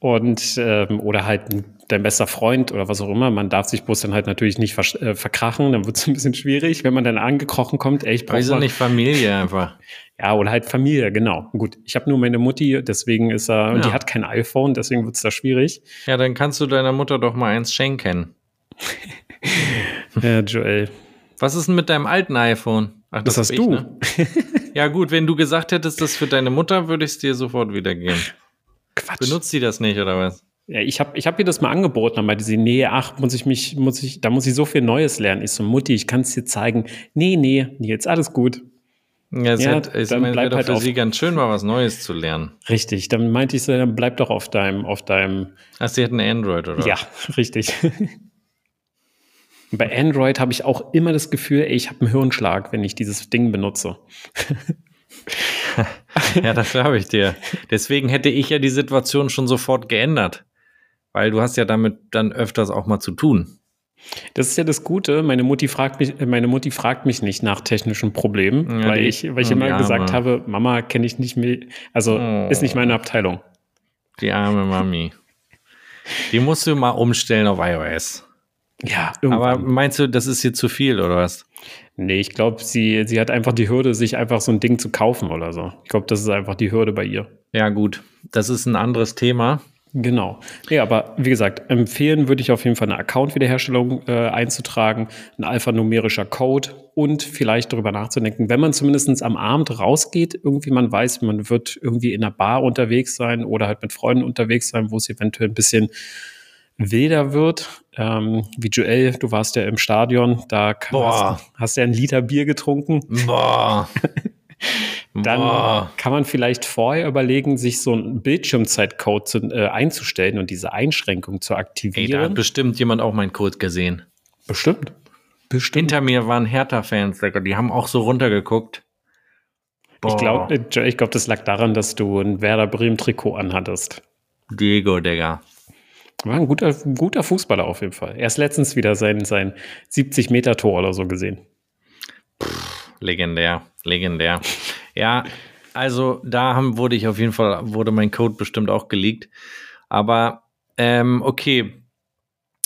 Und ähm, oder halt ein, dein bester Freund oder was auch immer. Man darf sich bloß dann halt natürlich nicht versch- äh, verkrachen, dann wird es ein bisschen schwierig, wenn man dann angekrochen kommt, ey, ich brauche wieso nicht Familie einfach? Ja, oder halt Familie, genau. Gut, ich habe nur meine Mutti, deswegen ist er, und die Ja. hat kein iPhone, deswegen wird es da schwierig. Ja, dann kannst du deiner Mutter doch mal eins schenken. Äh, Joel, Was ist denn mit deinem alten iPhone? Ach, das hast hab du. ne? Ja, gut, wenn du gesagt hättest, das für deine Mutter, würde ich es dir sofort wiedergeben. Quatsch. Benutzt sie das nicht, oder was? Ja, ich habe ich hab ihr das mal angeboten, dann meinte sie, nee, ach, muss ich mich, muss ich, da muss ich so viel Neues lernen. Ich so, Mutti, ich kann es dir zeigen. Nee, nee, Nils, alles gut. Ja, es Ja, hätte, ich dann meine, bleib halt für auf- sie ganz schön, mal was Neues zu lernen. Richtig, dann meinte ich so, dann bleib doch auf deinem, auf deinem, Ach, sie hat ein Android, oder? ja, richtig. Bei Android habe ich auch immer das Gefühl, ey, ich habe einen Hirnschlag, wenn ich dieses Ding benutze. Ja, das glaube ich dir. Deswegen hätte ich ja die Situation schon sofort geändert. Weil du hast ja damit dann öfters auch mal zu tun. Das ist ja das Gute. Meine Mutti fragt mich, meine Mutti fragt mich nicht nach technischen Problemen, Ja, weil ich, weil ich immer gesagt habe, Mama kenne ich nicht mehr, also Oh. ist nicht meine Abteilung. Die arme Mami. Die musst du mal umstellen auf iOS. Ja, Aber irgendwann. meinst du, das ist hier zu viel, oder was? nee, ich glaube, sie, sie hat einfach die Hürde, sich einfach so ein Ding zu kaufen oder so. Ich glaube, das ist einfach die Hürde bei ihr. Ja, gut. Das ist ein anderes Thema. Genau. Nee, aber wie gesagt, empfehlen würde ich auf jeden Fall eine Account-Wiederherstellung äh, einzutragen, ein alphanumerischer Code und vielleicht darüber nachzudenken, wenn man zumindest am Abend rausgeht, irgendwie man weiß, man wird irgendwie in einer Bar unterwegs sein oder halt mit Freunden unterwegs sein, wo es eventuell ein bisschen wilder wird. Ähm, wie Joel, du warst ja im Stadion, da Boah. hast, hast ja einen Liter Bier getrunken. Boah. Dann Boah. kann man vielleicht vorher überlegen, sich so einen Bildschirmzeitcode zu, äh, einzustellen und diese Einschränkung zu Ey, da aktivieren. hat bestimmt jemand auch meinen Code gesehen. Bestimmt. Bestimmt. Hinter mir waren Hertha-Fans, die haben auch so runtergeguckt. Ich Boah. glaube, ich glaub, das lag daran, dass du ein Werder Bremen-Trikot anhattest. Diego, Digga. War ein guter, guter Fußballer auf jeden Fall. Erst letztens wieder sein, sein 70-Meter-Tor oder so gesehen. Legendär, legendär. Ja, also da haben, wurde ich auf jeden Fall, wurde mein Code bestimmt auch geleakt. Aber ähm, okay,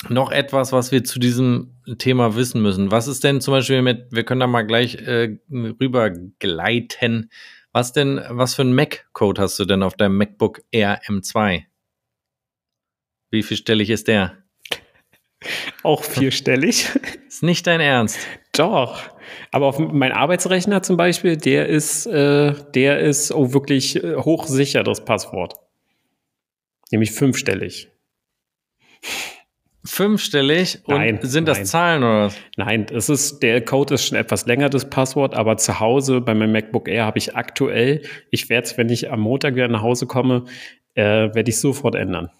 noch etwas, was wir zu diesem Thema wissen müssen. Was ist denn zum Beispiel mit, wir können da mal gleich äh, rüber. Was denn, was für ein Mac-Code hast du denn auf deinem MacBook Air M2? Wie viel stellig ist der? Auch vierstellig. Ist nicht dein Ernst. Doch. Aber auf mein Arbeitsrechner zum Beispiel, der ist, äh, der ist oh, wirklich äh, hochsicher, das Passwort. Nämlich fünfstellig. Fünfstellig und Nein, sind das nein. Zahlen oder was? Nein, es ist, der Code ist schon etwas länger, das Passwort, aber zu Hause bei meinem MacBook Air habe ich aktuell, ich werde es, wenn ich am Montag wieder nach Hause komme, äh, werde ich sofort ändern.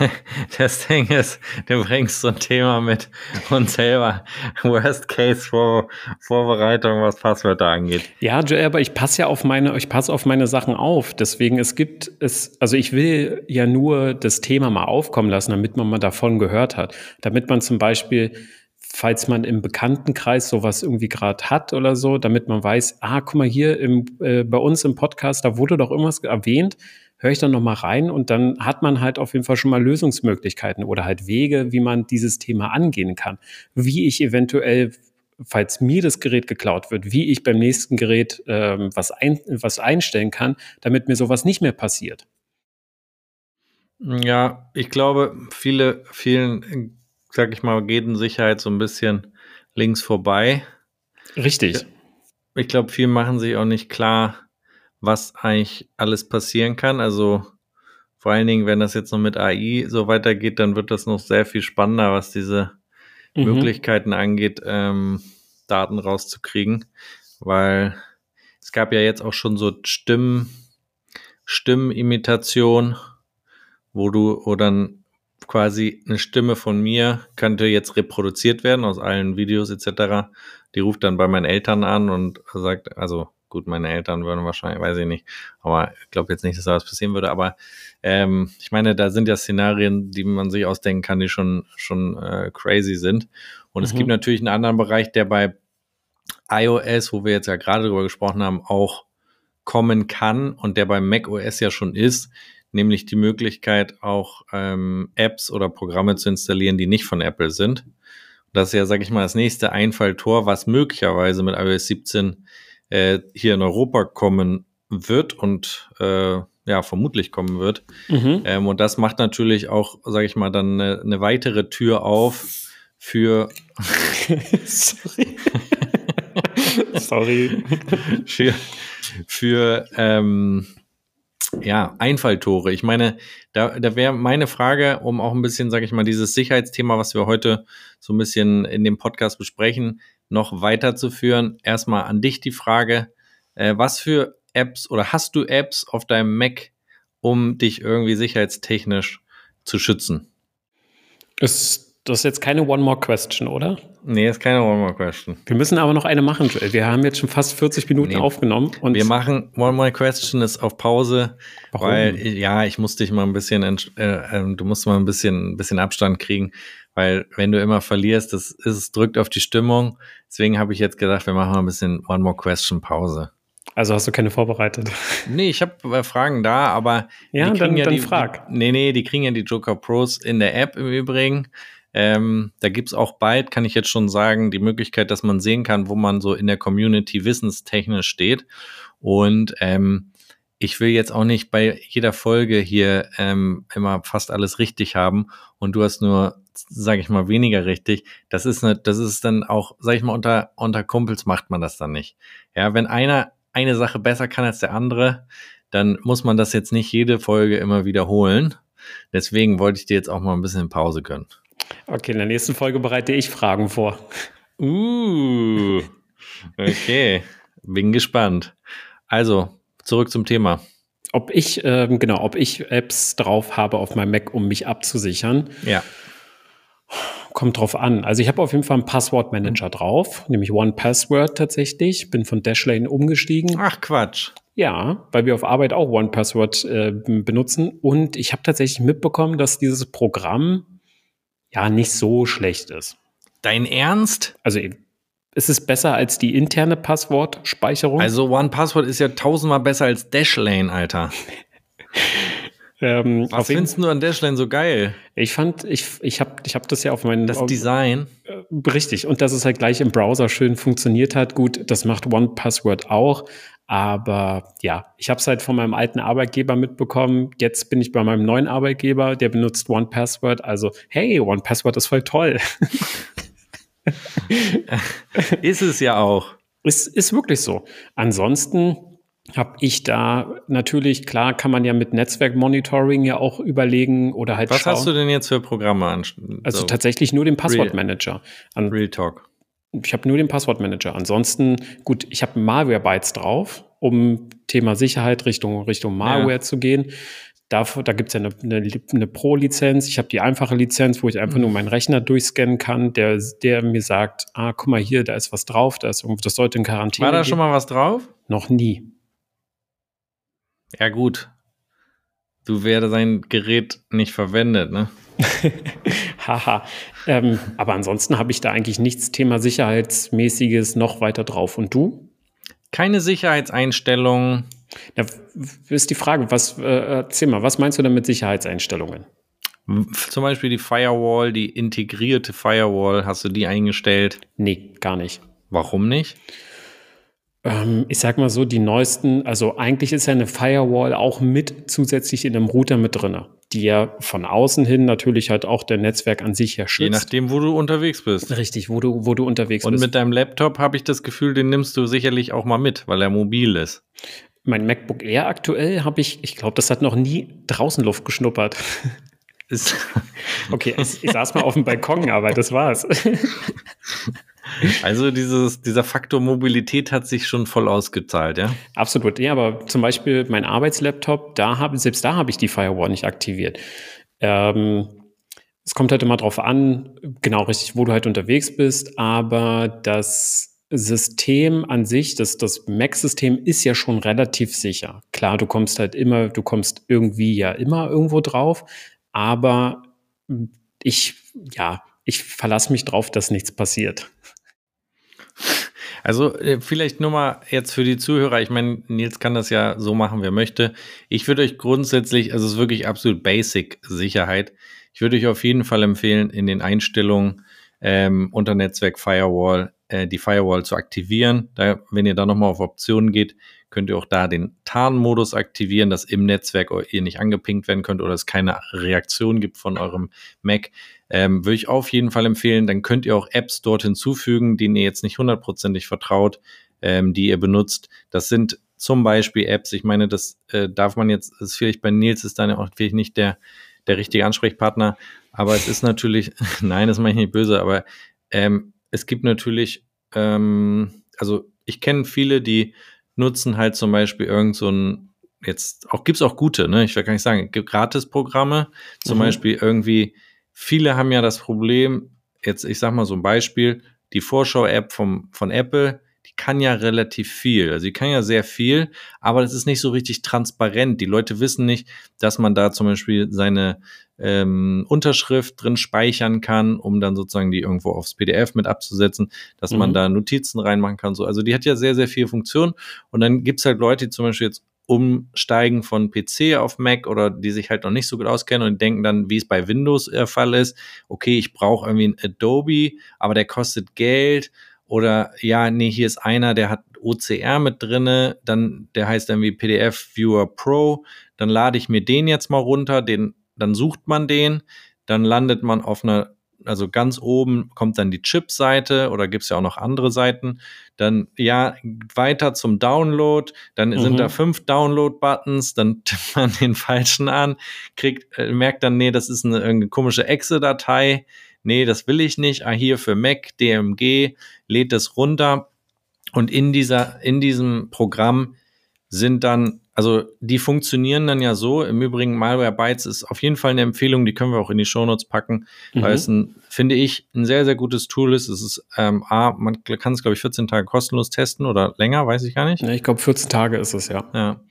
Das Ding ist, du bringst so ein Thema mit und selber Worst Case Vor Vorbereitung, was Passwörter angeht. Ja, Joel, aber ich passe ja auf meine, ich passe auf meine Sachen auf. Deswegen, es gibt es, also ich will ja nur das Thema mal aufkommen lassen, damit man mal davon gehört hat. Damit man zum Beispiel, falls man im Bekanntenkreis sowas irgendwie gerade hat oder so, damit man weiß, ah, guck mal hier im, äh, bei uns im Podcast, da wurde doch irgendwas erwähnt, höre ich dann noch mal rein und dann hat man halt auf jeden Fall schon mal Lösungsmöglichkeiten oder halt Wege, wie man dieses Thema angehen kann. Wie ich eventuell falls mir das Gerät geklaut wird, wie ich beim nächsten Gerät ähm, was, ein, was einstellen kann, damit mir sowas nicht mehr passiert. Ja, ich glaube, viele, vielen, sag ich mal, geht in Sicherheit so ein bisschen links vorbei. Richtig. Ich glaube, viele machen sich auch nicht klar, was eigentlich alles passieren kann. Also vor allen Dingen, wenn das jetzt noch mit AI so weitergeht, dann wird das noch sehr viel spannender, was diese Mhm. Möglichkeiten angeht, ähm, Daten rauszukriegen, weil es gab ja jetzt auch schon so Stimmen, Stimmenimitation, wo du, dann quasi eine Stimme von mir könnte jetzt reproduziert werden aus allen Videos etc. Die ruft dann bei meinen Eltern an und sagt, also gut, meine Eltern würden wahrscheinlich, weiß ich nicht, aber ich glaube jetzt nicht, dass da was passieren würde. Aber ähm, ich meine, da sind ja Szenarien, die man sich ausdenken kann, die schon, schon äh, crazy sind. Und mhm. es gibt natürlich einen anderen Bereich, der bei iOS, wo wir jetzt ja gerade drüber gesprochen haben, auch kommen kann und der bei macOS ja schon ist, nämlich die Möglichkeit, auch ähm, Apps oder Programme zu installieren, die nicht von Apple sind. Das ist ja, sage ich mal, das nächste Einfalltor, was möglicherweise mit iOS 17 äh, hier in Europa kommen wird und äh, ja, vermutlich kommen wird. Mhm. Ähm, und das macht natürlich auch, sage ich mal, dann eine, eine weitere Tür auf für. Sorry. Sorry. für für ähm, ja, Einfalltore. Ich meine, da, da wäre meine Frage, um auch ein bisschen, sage ich mal, dieses Sicherheitsthema, was wir heute so ein bisschen in dem Podcast besprechen, noch weiterzuführen. Erstmal an dich die Frage, äh, was für Apps oder hast du Apps auf deinem Mac, um dich irgendwie sicherheitstechnisch zu schützen? Es das ist jetzt keine One More Question, oder? Nee, ist keine One More Question. Wir müssen aber noch eine machen, Joel. Wir haben jetzt schon fast 40 Minuten nee. aufgenommen. Und wir machen One More Question ist auf Pause, Warum? weil ja, ich musste dich mal ein bisschen, äh, äh, du musst mal ein bisschen, ein bisschen Abstand kriegen, weil wenn du immer verlierst, das ist, es drückt auf die Stimmung. Deswegen habe ich jetzt gedacht, wir machen mal ein bisschen One More Question Pause. Also hast du keine vorbereitet? Nee, ich habe äh, Fragen da, aber ja, die kriegen dann, ja dann die, frag. Die, nee, nee, die kriegen ja die Joker Pros in der App im Übrigen. Ähm, da gibt's auch bald, kann ich jetzt schon sagen, die Möglichkeit, dass man sehen kann, wo man so in der Community wissenstechnisch steht. Und ähm, ich will jetzt auch nicht bei jeder Folge hier ähm, immer fast alles richtig haben und du hast nur, sage ich mal, weniger richtig. Das ist ne, das ist dann auch, sage ich mal, unter unter Kumpels macht man das dann nicht. Ja, wenn einer eine Sache besser kann als der andere, dann muss man das jetzt nicht jede Folge immer wiederholen. Deswegen wollte ich dir jetzt auch mal ein bisschen Pause gönnen. Okay, in der nächsten Folge bereite ich Fragen vor. Uh, okay. Bin gespannt. Also, zurück zum Thema. Ob ich, äh, genau, ob ich Apps drauf habe auf meinem Mac, um mich abzusichern. Ja. Kommt drauf an. Also ich habe auf jeden Fall einen Passwortmanager mhm. drauf, nämlich One Password tatsächlich. Bin von Dashlane umgestiegen. Ach Quatsch. Ja, weil wir auf Arbeit auch One Password äh, benutzen. Und ich habe tatsächlich mitbekommen, dass dieses Programm ja nicht so schlecht ist. Dein Ernst? Also ist es besser als die interne Passwortspeicherung? Also One Password ist ja tausendmal besser als Dashlane, Alter. ähm, Was findest du an Dashlane so geil? Ich fand, ich, ich habe ich hab das ja auf meinen. Das Design. Äh, richtig. Und dass es halt gleich im Browser schön funktioniert hat. Gut, das macht One Password auch. Aber ja, ich habe es halt von meinem alten Arbeitgeber mitbekommen. Jetzt bin ich bei meinem neuen Arbeitgeber, der benutzt One Password. Also, hey, One Password ist voll toll. ist es ja auch. Ist, ist wirklich so. Ansonsten habe ich da natürlich, klar, kann man ja mit Netzwerkmonitoring ja auch überlegen oder halt. Was schauen. hast du denn jetzt für Programme an? Also so. tatsächlich nur den Passwortmanager. Real Talk. Ich habe nur den Passwortmanager. Ansonsten, gut, ich habe Malware-Bytes drauf, um Thema Sicherheit Richtung, Richtung Malware ja. zu gehen. Dafür, da gibt's ja eine, eine, eine Pro-Lizenz. Ich habe die einfache Lizenz, wo ich einfach mhm. nur meinen Rechner durchscannen kann, der, der mir sagt, ah, guck mal hier, da ist was drauf, da ist das sollte in Quarantäne. War da schon mal was drauf? Noch nie. Ja, gut. Du werde sein Gerät nicht verwendet, ne? Haha. ähm, aber ansonsten habe ich da eigentlich nichts Thema Sicherheitsmäßiges noch weiter drauf. Und du? Keine Sicherheitseinstellungen. Da ist die Frage, was, äh, erzähl mal, was meinst du denn mit Sicherheitseinstellungen? Zum Beispiel die Firewall, die integrierte Firewall, hast du die eingestellt? Nee, gar nicht. Warum nicht? Ähm, ich sag mal so, die neuesten, also eigentlich ist ja eine Firewall auch mit zusätzlich in einem Router mit drin, die ja von außen hin natürlich halt auch der Netzwerk an sich ja schützt. Je nachdem, wo du unterwegs bist. Richtig, wo du, wo du unterwegs Und bist. Und mit deinem Laptop habe ich das Gefühl, den nimmst du sicherlich auch mal mit, weil er mobil ist. Mein MacBook Air aktuell habe ich, ich glaube, das hat noch nie draußen Luft geschnuppert. okay, ich, ich saß mal auf dem Balkon, aber das war's. Also dieses, dieser Faktor Mobilität hat sich schon voll ausgezahlt, ja? Absolut, ja, aber zum Beispiel mein Arbeitslaptop, da habe, selbst da habe ich die Firewall nicht aktiviert. Ähm, es kommt halt immer drauf an, genau richtig, wo du halt unterwegs bist, aber das System an sich, das, das Mac-System ist ja schon relativ sicher. Klar, du kommst halt immer, du kommst irgendwie ja immer irgendwo drauf, aber ich, ja, ich verlasse mich drauf, dass nichts passiert. Also äh, vielleicht nur mal jetzt für die Zuhörer, ich meine, Nils kann das ja so machen, wer möchte. Ich würde euch grundsätzlich, also es ist wirklich absolut Basic Sicherheit. Ich würde euch auf jeden Fall empfehlen, in den Einstellungen ähm, unter Netzwerk Firewall äh, die Firewall zu aktivieren. Da, wenn ihr da nochmal auf Optionen geht, könnt ihr auch da den Tarnmodus aktivieren, dass im Netzwerk ihr nicht angepinkt werden könnt oder es keine Reaktion gibt von eurem Mac. Ähm, würde ich auf jeden Fall empfehlen. Dann könnt ihr auch Apps dort hinzufügen, denen ihr jetzt nicht hundertprozentig vertraut, ähm, die ihr benutzt. Das sind zum Beispiel Apps. Ich meine, das äh, darf man jetzt, das ist vielleicht bei Nils ist dann auch vielleicht nicht der, der richtige Ansprechpartner, aber es ist natürlich, nein, das meine ich nicht böse, aber ähm, es gibt natürlich, ähm, also ich kenne viele, die nutzen halt zum Beispiel irgend so ein, jetzt auch gibt's auch gute, ne? Ich will gar nicht sagen, gibt Gratis-Programme, zum mhm. Beispiel irgendwie, viele haben ja das Problem, jetzt, ich sag mal so ein Beispiel, die Vorschau-App vom, von Apple, die kann ja relativ viel. Also die kann ja sehr viel, aber das ist nicht so richtig transparent. Die Leute wissen nicht, dass man da zum Beispiel seine ähm, Unterschrift drin speichern kann, um dann sozusagen die irgendwo aufs PDF mit abzusetzen, dass mhm. man da Notizen reinmachen kann. So. Also die hat ja sehr, sehr viel Funktion. Und dann gibt's halt Leute, die zum Beispiel jetzt umsteigen von PC auf Mac oder die sich halt noch nicht so gut auskennen und denken dann, wie es bei Windows der Fall ist, okay, ich brauche irgendwie ein Adobe, aber der kostet Geld oder ja, nee, hier ist einer, der hat OCR mit drinne, dann der heißt dann wie PDF Viewer Pro, dann lade ich mir den jetzt mal runter, den dann sucht man den, dann landet man auf einer also ganz oben kommt dann die Chip-Seite oder gibt es ja auch noch andere Seiten. Dann ja, weiter zum Download, dann mhm. sind da fünf Download-Buttons, dann tippt man den falschen an, kriegt, äh, merkt dann, nee, das ist eine, eine komische Exe-Datei nee, das will ich nicht, ah, hier für Mac, DMG, lädt es runter und in dieser, in diesem Programm sind dann, also die funktionieren dann ja so. Im Übrigen, Malware Bytes ist auf jeden Fall eine Empfehlung, die können wir auch in die Shownotes packen, mhm. weil es ein, finde ich, ein sehr, sehr gutes Tool ist. Es ist, ähm, A, man kann es, glaube ich, 14 Tage kostenlos testen oder länger, weiß ich gar nicht. Ja, ich glaube, 14 Tage ist es, ja. Ja.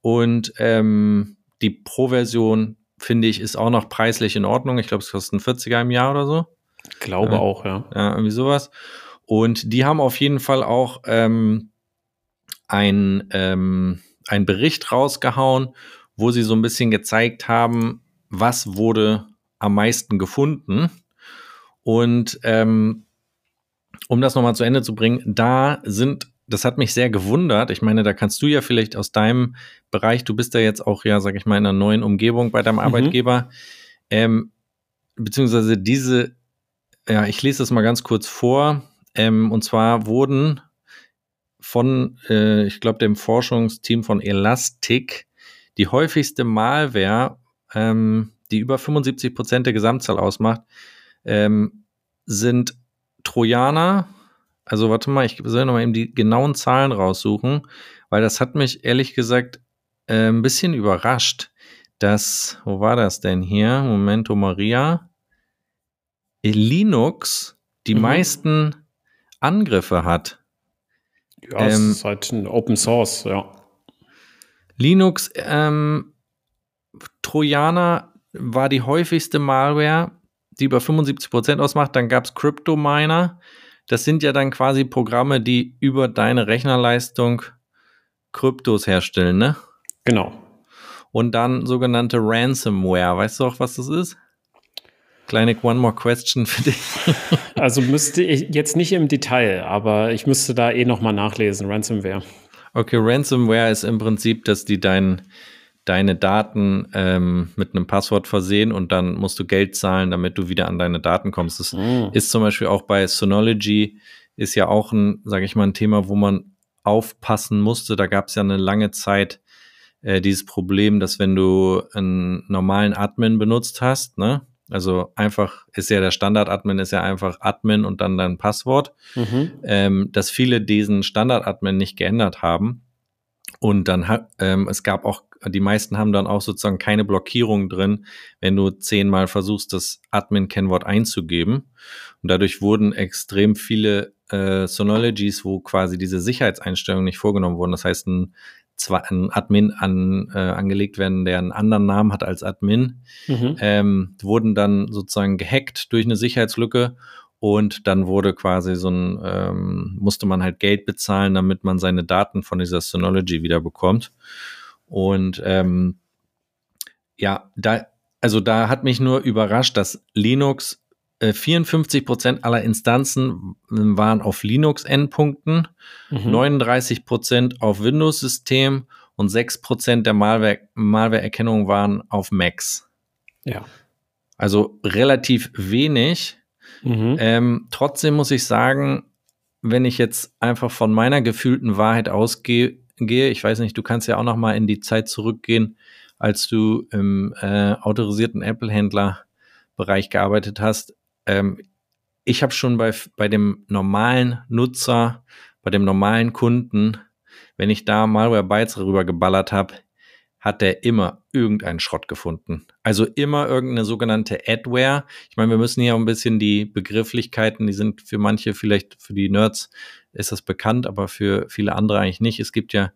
Und ähm, die Pro-Version finde ich, ist auch noch preislich in Ordnung. Ich glaube, es kostet ein 40er im Jahr oder so. Ich glaube ja. auch, ja. Ja, irgendwie sowas. Und die haben auf jeden Fall auch ähm, ein, ähm, einen Bericht rausgehauen, wo sie so ein bisschen gezeigt haben, was wurde am meisten gefunden. Und ähm, um das nochmal zu Ende zu bringen, da sind das hat mich sehr gewundert. Ich meine, da kannst du ja vielleicht aus deinem Bereich, du bist da jetzt auch ja, sag ich mal, in einer neuen Umgebung bei deinem mhm. Arbeitgeber, ähm, beziehungsweise diese, ja, ich lese das mal ganz kurz vor. Ähm, und zwar wurden von, äh, ich glaube, dem Forschungsteam von Elastic die häufigste Malware, ähm, die über 75 Prozent der Gesamtzahl ausmacht, ähm, sind Trojaner, also warte mal, ich soll nochmal eben die genauen Zahlen raussuchen, weil das hat mich ehrlich gesagt äh, ein bisschen überrascht, dass, wo war das denn hier? Momento Maria. Linux die mhm. meisten Angriffe hat. Ja, ähm, es ist halt ein Open Source, ja. Linux, ähm, Trojaner war die häufigste Malware, die über 75% ausmacht. Dann gab es Cryptominer, das sind ja dann quasi Programme, die über deine Rechnerleistung Kryptos herstellen, ne? Genau. Und dann sogenannte Ransomware. Weißt du auch, was das ist? Kleine One More Question für dich. also müsste ich jetzt nicht im Detail, aber ich müsste da eh nochmal nachlesen. Ransomware. Okay, Ransomware ist im Prinzip, dass die dein, deine Daten ähm, mit einem Passwort versehen und dann musst du Geld zahlen, damit du wieder an deine Daten kommst. Das mhm. ist zum Beispiel auch bei Synology, ist ja auch ein, sage ich mal, ein Thema, wo man aufpassen musste. Da gab es ja eine lange Zeit äh, dieses Problem, dass wenn du einen normalen Admin benutzt hast, ne, also einfach ist ja der Standard-Admin ist ja einfach Admin und dann dein Passwort, mhm. ähm, dass viele diesen Standard-Admin nicht geändert haben und dann hat ähm, es gab auch die meisten haben dann auch sozusagen keine Blockierung drin, wenn du zehnmal versuchst, das Admin-Kennwort einzugeben. Und dadurch wurden extrem viele äh, Synologies, wo quasi diese Sicherheitseinstellungen nicht vorgenommen wurden. Das heißt, ein, ein Admin an, äh, angelegt werden, der einen anderen Namen hat als Admin, mhm. ähm, wurden dann sozusagen gehackt durch eine Sicherheitslücke und dann wurde quasi so ein, ähm, musste man halt Geld bezahlen, damit man seine Daten von dieser Synology wieder bekommt. Und ähm, ja, da, also da hat mich nur überrascht, dass Linux 54 Prozent aller Instanzen waren auf Linux-Endpunkten, mhm. 39 Prozent auf Windows-System und 6 Prozent der Malware-Erkennung waren auf Macs. Ja. Also relativ wenig. Mhm. Ähm, trotzdem muss ich sagen, wenn ich jetzt einfach von meiner gefühlten Wahrheit ausgehe, ich weiß nicht, du kannst ja auch noch mal in die Zeit zurückgehen, als du im äh, autorisierten Apple-Händler-Bereich gearbeitet hast. Ähm, ich habe schon bei, bei dem normalen Nutzer, bei dem normalen Kunden, wenn ich da Malware Bytes rüber geballert habe, hat der immer irgendeinen Schrott gefunden. Also immer irgendeine sogenannte Adware. Ich meine, wir müssen hier auch ein bisschen die Begrifflichkeiten, die sind für manche vielleicht, für die Nerds ist das bekannt, aber für viele andere eigentlich nicht. Es gibt ja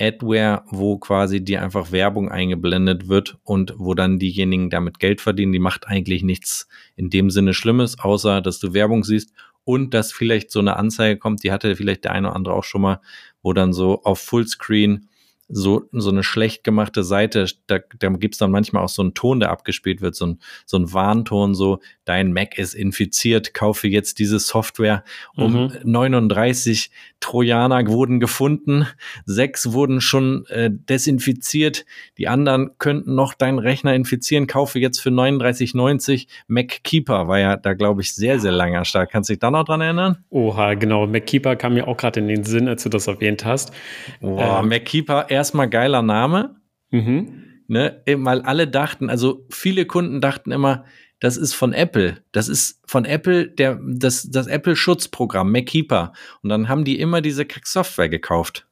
Adware, wo quasi dir einfach Werbung eingeblendet wird und wo dann diejenigen damit Geld verdienen. Die macht eigentlich nichts in dem Sinne Schlimmes, außer dass du Werbung siehst und dass vielleicht so eine Anzeige kommt, die hatte vielleicht der eine oder andere auch schon mal, wo dann so auf Fullscreen so, so eine schlecht gemachte Seite, da, da gibt es dann manchmal auch so einen Ton, der abgespielt wird, so ein, so ein Warnton, so, dein Mac ist infiziert, kaufe jetzt diese Software. Um mhm. 39 Trojaner wurden gefunden, sechs wurden schon äh, desinfiziert, die anderen könnten noch deinen Rechner infizieren, kaufe jetzt für 39,90 MacKeeper, war ja da, glaube ich, sehr, sehr lange stark. Kannst du dich da noch dran erinnern? Oha, genau, MacKeeper kam mir auch gerade in den Sinn, als du das erwähnt hast. Boah, ähm, MacKeeper, erstmal geiler Name. Mhm. Ne, weil alle dachten, also viele Kunden dachten immer, das ist von Apple. Das ist von Apple der, das, das Apple-Schutzprogramm, MacKeeper. Und dann haben die immer diese Software gekauft.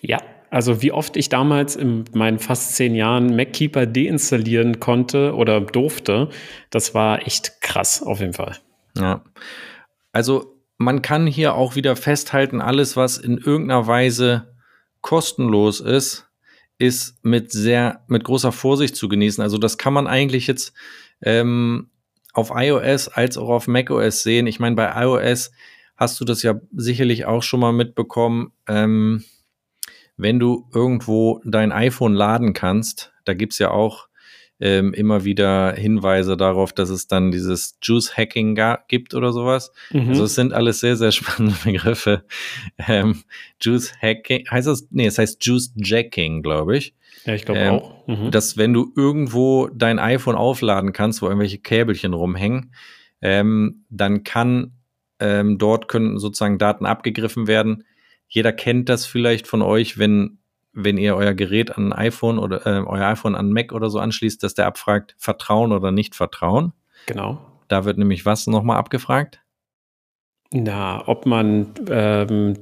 Ja, also wie oft ich damals in meinen fast zehn Jahren MacKeeper deinstallieren konnte oder durfte, das war echt krass auf jeden Fall. Ja. Also man kann hier auch wieder festhalten, alles, was in irgendeiner Weise kostenlos ist, ist mit sehr, mit großer Vorsicht zu genießen. Also das kann man eigentlich jetzt ähm, auf iOS als auch auf macOS sehen. Ich meine, bei iOS hast du das ja sicherlich auch schon mal mitbekommen. Ähm, wenn du irgendwo dein iPhone laden kannst, da gibt's ja auch ähm, immer wieder Hinweise darauf, dass es dann dieses Juice-Hacking gibt oder sowas. Mhm. Also es sind alles sehr, sehr spannende Begriffe. Ähm, Juice-Hacking, heißt das? Nee, es heißt Juice-Jacking, glaube ich. Ja, ich glaube ähm, auch. Mhm. Dass wenn du irgendwo dein iPhone aufladen kannst, wo irgendwelche Käbelchen rumhängen, ähm, dann kann ähm, dort können sozusagen Daten abgegriffen werden. Jeder kennt das vielleicht von euch, wenn wenn ihr euer Gerät an iPhone oder äh, euer iPhone an Mac oder so anschließt, dass der abfragt, Vertrauen oder nicht Vertrauen. Genau. Da wird nämlich was nochmal abgefragt? Na, ob man ähm,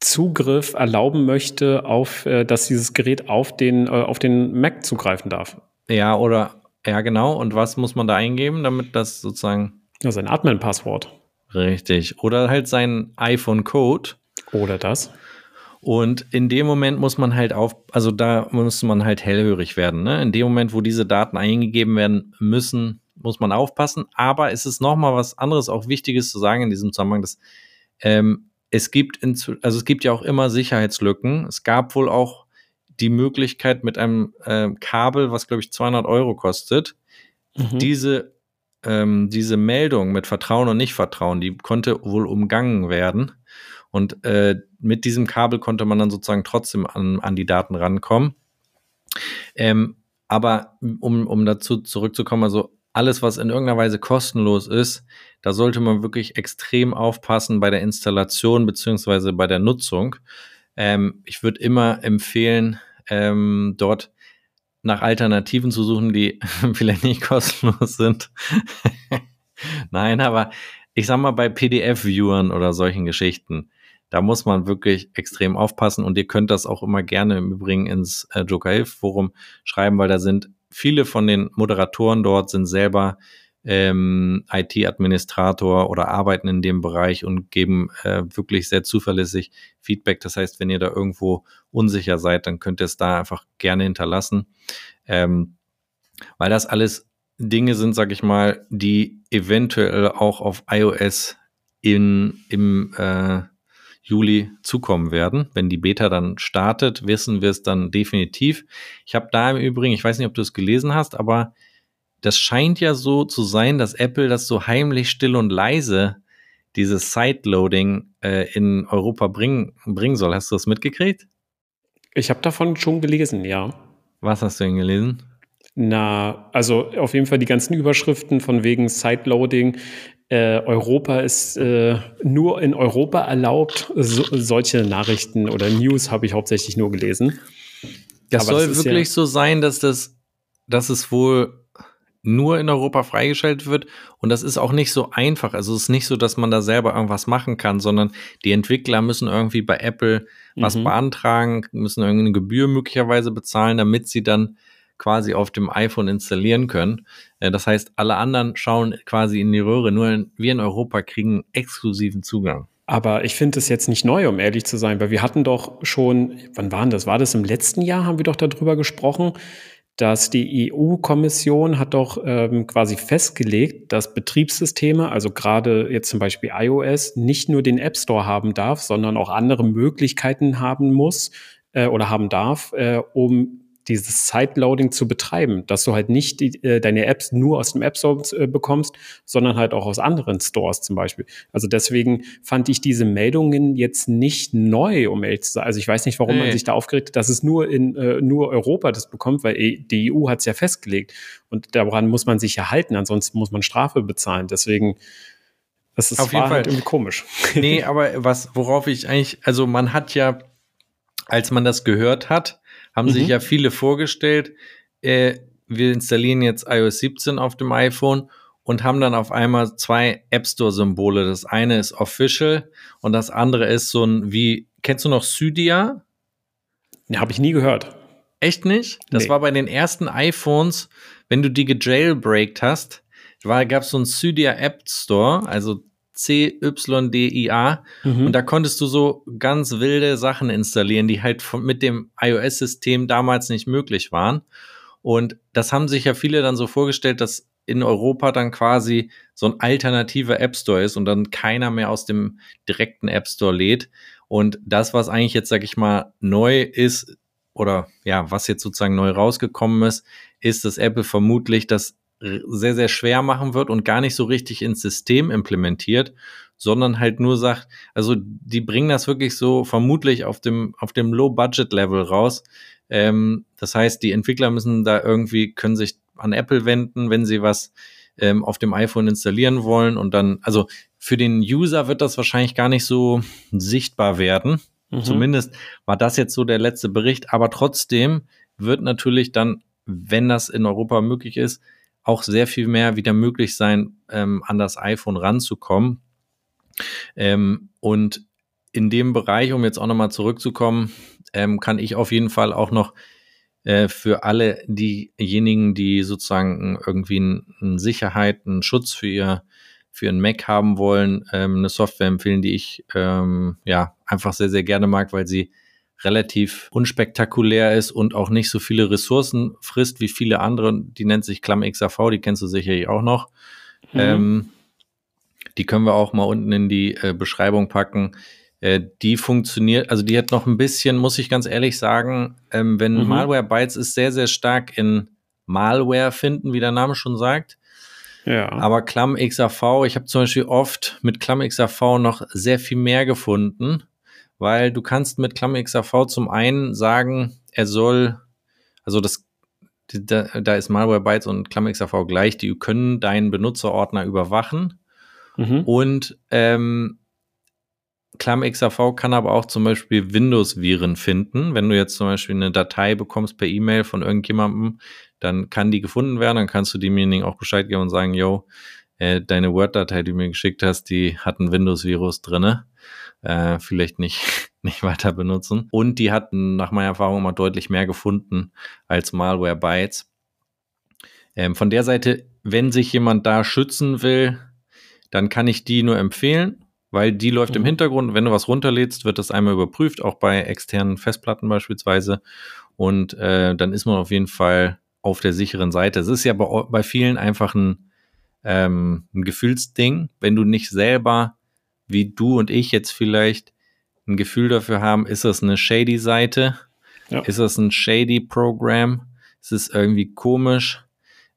Zugriff erlauben möchte, auf, äh, dass dieses Gerät auf den, äh, auf den Mac zugreifen darf. Ja, oder, ja, genau. Und was muss man da eingeben, damit das sozusagen. Ja, sein Admin-Passwort. Richtig. Oder halt sein iPhone-Code. Oder das. Und in dem Moment muss man halt auf, also da muss man halt hellhörig werden. Ne? In dem Moment, wo diese Daten eingegeben werden müssen, muss man aufpassen. Aber es ist nochmal was anderes, auch Wichtiges zu sagen in diesem Zusammenhang, dass ähm, es gibt, in, also es gibt ja auch immer Sicherheitslücken. Es gab wohl auch die Möglichkeit mit einem äh, Kabel, was glaube ich 200 Euro kostet, mhm. diese ähm, diese Meldung mit Vertrauen und Nichtvertrauen, die konnte wohl umgangen werden. Und äh, mit diesem Kabel konnte man dann sozusagen trotzdem an, an die Daten rankommen. Ähm, aber um, um dazu zurückzukommen, also alles, was in irgendeiner Weise kostenlos ist, da sollte man wirklich extrem aufpassen bei der Installation beziehungsweise bei der Nutzung. Ähm, ich würde immer empfehlen, ähm, dort nach Alternativen zu suchen, die vielleicht nicht kostenlos sind. Nein, aber ich sag mal bei PDF-Viewern oder solchen Geschichten, Da muss man wirklich extrem aufpassen und ihr könnt das auch immer gerne im Übrigen ins äh, Joker Hilf Forum schreiben, weil da sind viele von den Moderatoren dort sind selber ähm, IT-Administrator oder arbeiten in dem Bereich und geben äh, wirklich sehr zuverlässig Feedback. Das heißt, wenn ihr da irgendwo unsicher seid, dann könnt ihr es da einfach gerne hinterlassen, ähm, weil das alles Dinge sind, sag ich mal, die eventuell auch auf iOS in, im äh, Juli zukommen werden. Wenn die Beta dann startet, wissen wir es dann definitiv. Ich habe da im Übrigen, ich weiß nicht, ob du es gelesen hast, aber das scheint ja so zu sein, dass Apple das so heimlich still und leise dieses Sideloading äh, in Europa bringen, bringen soll. Hast du das mitgekriegt? Ich habe davon schon gelesen, ja. Was hast du denn gelesen? Na, also auf jeden Fall die ganzen Überschriften von wegen Sideloading. Äh, Europa ist äh, nur in Europa erlaubt. So, solche Nachrichten oder News habe ich hauptsächlich nur gelesen. Das Aber soll das wirklich ja so sein, dass das, dass es wohl nur in Europa freigeschaltet wird. Und das ist auch nicht so einfach. Also es ist nicht so, dass man da selber irgendwas machen kann, sondern die Entwickler müssen irgendwie bei Apple was mhm. beantragen, müssen irgendeine Gebühr möglicherweise bezahlen, damit sie dann quasi auf dem iPhone installieren können. Äh, das heißt, alle anderen schauen quasi in die Röhre. Nur wir in Europa kriegen exklusiven Zugang. Aber ich finde es jetzt nicht neu, um ehrlich zu sein, weil wir hatten doch schon, wann waren das? War das im letzten Jahr, haben wir doch darüber gesprochen, dass die EU-Kommission hat doch ähm, quasi festgelegt, dass Betriebssysteme, also gerade jetzt zum Beispiel iOS, nicht nur den App Store haben darf, sondern auch andere Möglichkeiten haben muss äh, oder haben darf, äh, um dieses Sideloading zu betreiben, dass du halt nicht die, äh, deine Apps nur aus dem App Store äh, bekommst, sondern halt auch aus anderen Stores zum Beispiel. Also deswegen fand ich diese Meldungen jetzt nicht neu, um ehrlich zu sein. Also ich weiß nicht, warum hey. man sich da aufgeregt hat, dass es nur in äh, nur Europa das bekommt, weil die EU hat es ja festgelegt und daran muss man sich ja halten, ansonsten muss man Strafe bezahlen. Deswegen das ist Auf jeden Fall. Halt irgendwie komisch. Nee, aber was, worauf ich eigentlich, also man hat ja, als man das gehört hat, haben mhm. sich ja viele vorgestellt, äh, wir installieren jetzt iOS 17 auf dem iPhone und haben dann auf einmal zwei App Store Symbole. Das eine ist Official und das andere ist so ein wie kennst du noch Cydia? Ja, habe ich nie gehört. Echt nicht? Das nee. war bei den ersten iPhones, wenn du die gejailbreakt hast, gab es so ein Cydia App Store, also C-Y-D-I-A. Mhm. Und da konntest du so ganz wilde Sachen installieren, die halt von, mit dem iOS-System damals nicht möglich waren. Und das haben sich ja viele dann so vorgestellt, dass in Europa dann quasi so ein alternativer App Store ist und dann keiner mehr aus dem direkten App Store lädt. Und das, was eigentlich jetzt, sag ich mal, neu ist, oder ja, was jetzt sozusagen neu rausgekommen ist, ist, dass Apple vermutlich das sehr, sehr schwer machen wird und gar nicht so richtig ins System implementiert, sondern halt nur sagt, also die bringen das wirklich so vermutlich auf dem, auf dem Low-Budget-Level raus. Ähm, das heißt, die Entwickler müssen da irgendwie, können sich an Apple wenden, wenn sie was ähm, auf dem iPhone installieren wollen und dann, also für den User wird das wahrscheinlich gar nicht so sichtbar werden. Mhm. Zumindest war das jetzt so der letzte Bericht, aber trotzdem wird natürlich dann, wenn das in Europa möglich ist, auch sehr viel mehr wieder möglich sein, ähm, an das iPhone ranzukommen. Ähm, und in dem Bereich, um jetzt auch nochmal zurückzukommen, ähm, kann ich auf jeden Fall auch noch äh, für alle diejenigen, die sozusagen irgendwie eine Sicherheit, einen Schutz für ihr für ihren Mac haben wollen, ähm, eine Software empfehlen, die ich ähm, ja einfach sehr, sehr gerne mag, weil sie relativ unspektakulär ist und auch nicht so viele Ressourcen frisst wie viele andere. Die nennt sich ClamXAV, die kennst du sicherlich auch noch. Mhm. Ähm, die können wir auch mal unten in die äh, Beschreibung packen. Äh, die funktioniert, also die hat noch ein bisschen, muss ich ganz ehrlich sagen, ähm, wenn mhm. Malware Bytes ist sehr, sehr stark in Malware finden, wie der Name schon sagt. Ja. Aber ClamXAV, ich habe zum Beispiel oft mit ClamXAV noch sehr viel mehr gefunden weil du kannst mit ClammXAV zum einen sagen, er soll, also das, da, da ist Malwarebytes und ClammXAV gleich, die können deinen Benutzerordner überwachen mhm. und ähm, ClammXAV kann aber auch zum Beispiel Windows-Viren finden. Wenn du jetzt zum Beispiel eine Datei bekommst per E-Mail von irgendjemandem, dann kann die gefunden werden, dann kannst du demjenigen auch Bescheid geben und sagen, yo, äh, deine Word-Datei, die du mir geschickt hast, die hat ein Windows-Virus drinne. Äh, vielleicht nicht, nicht weiter benutzen. Und die hatten nach meiner Erfahrung immer deutlich mehr gefunden als Malware-Bytes. Ähm, von der Seite, wenn sich jemand da schützen will, dann kann ich die nur empfehlen, weil die läuft mhm. im Hintergrund. Wenn du was runterlädst, wird das einmal überprüft, auch bei externen Festplatten beispielsweise. Und äh, dann ist man auf jeden Fall auf der sicheren Seite. Es ist ja bei, bei vielen einfach ein, ähm, ein Gefühlsding, wenn du nicht selber, wie du und ich jetzt vielleicht, ein Gefühl dafür haben, ist das eine shady Seite? Ja. Ist das ein shady Programm? Ist es irgendwie komisch?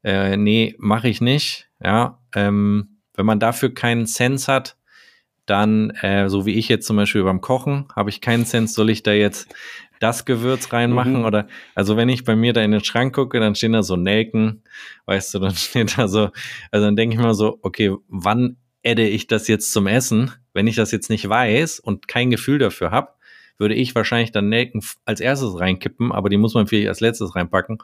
Äh, nee, mache ich nicht. Ja, ähm, wenn man dafür keinen Sense hat, dann, äh, so wie ich jetzt zum Beispiel beim Kochen, habe ich keinen Sense, soll ich da jetzt das Gewürz reinmachen mhm. oder, also wenn ich bei mir da in den Schrank gucke, dann stehen da so Nelken, weißt du, dann steht da so, also dann denke ich mal so, okay, wann adde ich das jetzt zum Essen? Wenn ich das jetzt nicht weiß und kein Gefühl dafür habe, würde ich wahrscheinlich dann Nelken als erstes reinkippen, aber die muss man vielleicht als letztes reinpacken.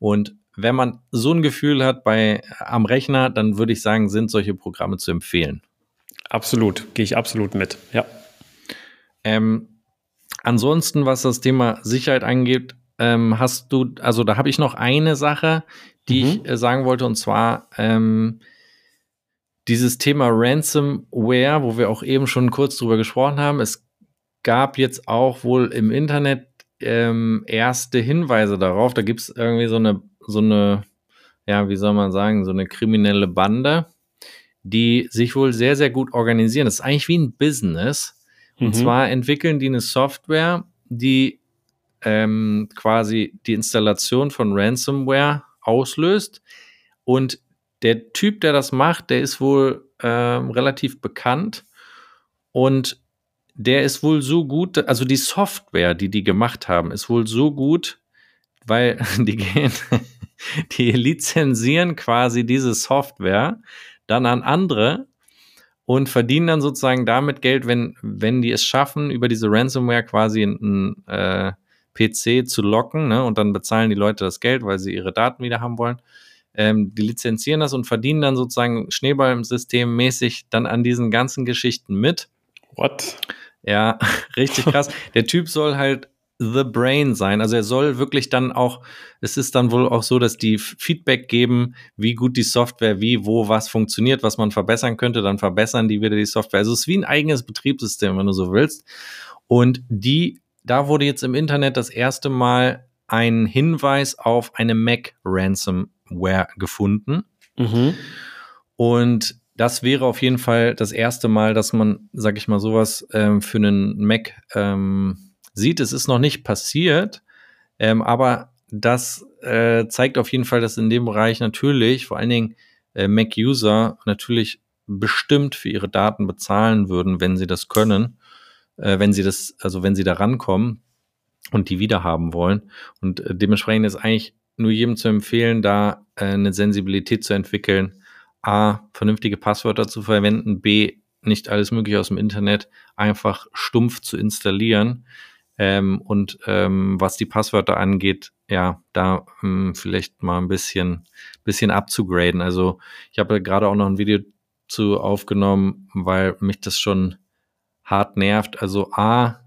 Und wenn man so ein Gefühl hat bei am Rechner, dann würde ich sagen, sind solche Programme zu empfehlen. Absolut, gehe ich absolut mit, ja. Ähm, ansonsten, was das Thema Sicherheit angeht, ähm, hast du, also da habe ich noch eine Sache, die mhm. ich äh, sagen wollte, und zwar ähm, dieses Thema Ransomware, wo wir auch eben schon kurz drüber gesprochen haben. Es gab jetzt auch wohl im Internet ähm, erste Hinweise darauf. Da gibt es irgendwie so eine, so eine, ja, wie soll man sagen, so eine kriminelle Bande, die sich wohl sehr, sehr gut organisieren. Das ist eigentlich wie ein Business. Und mhm. zwar entwickeln die eine Software, die ähm, quasi die Installation von Ransomware auslöst. Und der Typ, der das macht, der ist wohl ähm, relativ bekannt. Und der ist wohl so gut, also die Software, die die gemacht haben, ist wohl so gut, weil die gehen, die lizenzieren quasi diese Software dann an andere und verdienen dann sozusagen damit Geld, wenn, wenn die es schaffen, über diese Ransomware quasi einen äh, PC zu locken, ne? Und dann bezahlen die Leute das Geld, weil sie ihre Daten wieder haben wollen. Ähm, die lizenzieren das und verdienen dann sozusagen Schneeball im System mäßig dann an diesen ganzen Geschichten mit. What? Ja, richtig krass. Der Typ soll halt the brain sein. Also er soll wirklich dann auch, es ist dann wohl auch so, dass die Feedback geben, wie gut die Software, wie, wo, was funktioniert, was man verbessern könnte, dann verbessern die wieder die Software. Also es ist wie ein eigenes Betriebssystem, wenn du so willst. Und die, da wurde jetzt im Internet das erste Mal ein Hinweis auf eine Mac Ransomware gefunden. Mhm. Und das wäre auf jeden Fall das erste Mal, dass man, sag ich mal, sowas ähm, für einen Mac ähm, sieht. Es ist noch nicht passiert, ähm, aber das äh, zeigt auf jeden Fall, dass in dem Bereich natürlich vor allen Dingen äh, Mac-User natürlich bestimmt für ihre Daten bezahlen würden, wenn sie das können, äh, wenn sie das, also wenn sie da rankommen und die wiederhaben wollen. Und äh, dementsprechend ist eigentlich nur jedem zu empfehlen, da äh, eine Sensibilität zu entwickeln, A, vernünftige Passwörter zu verwenden, B, nicht alles mögliche aus dem Internet einfach stumpf zu installieren. Ähm, und ähm, was die Passwörter angeht, ja, da ähm, vielleicht mal ein bisschen, bisschen abzugraden. Also ich habe gerade auch noch ein Video zu aufgenommen, weil mich das schon hart nervt. Also A,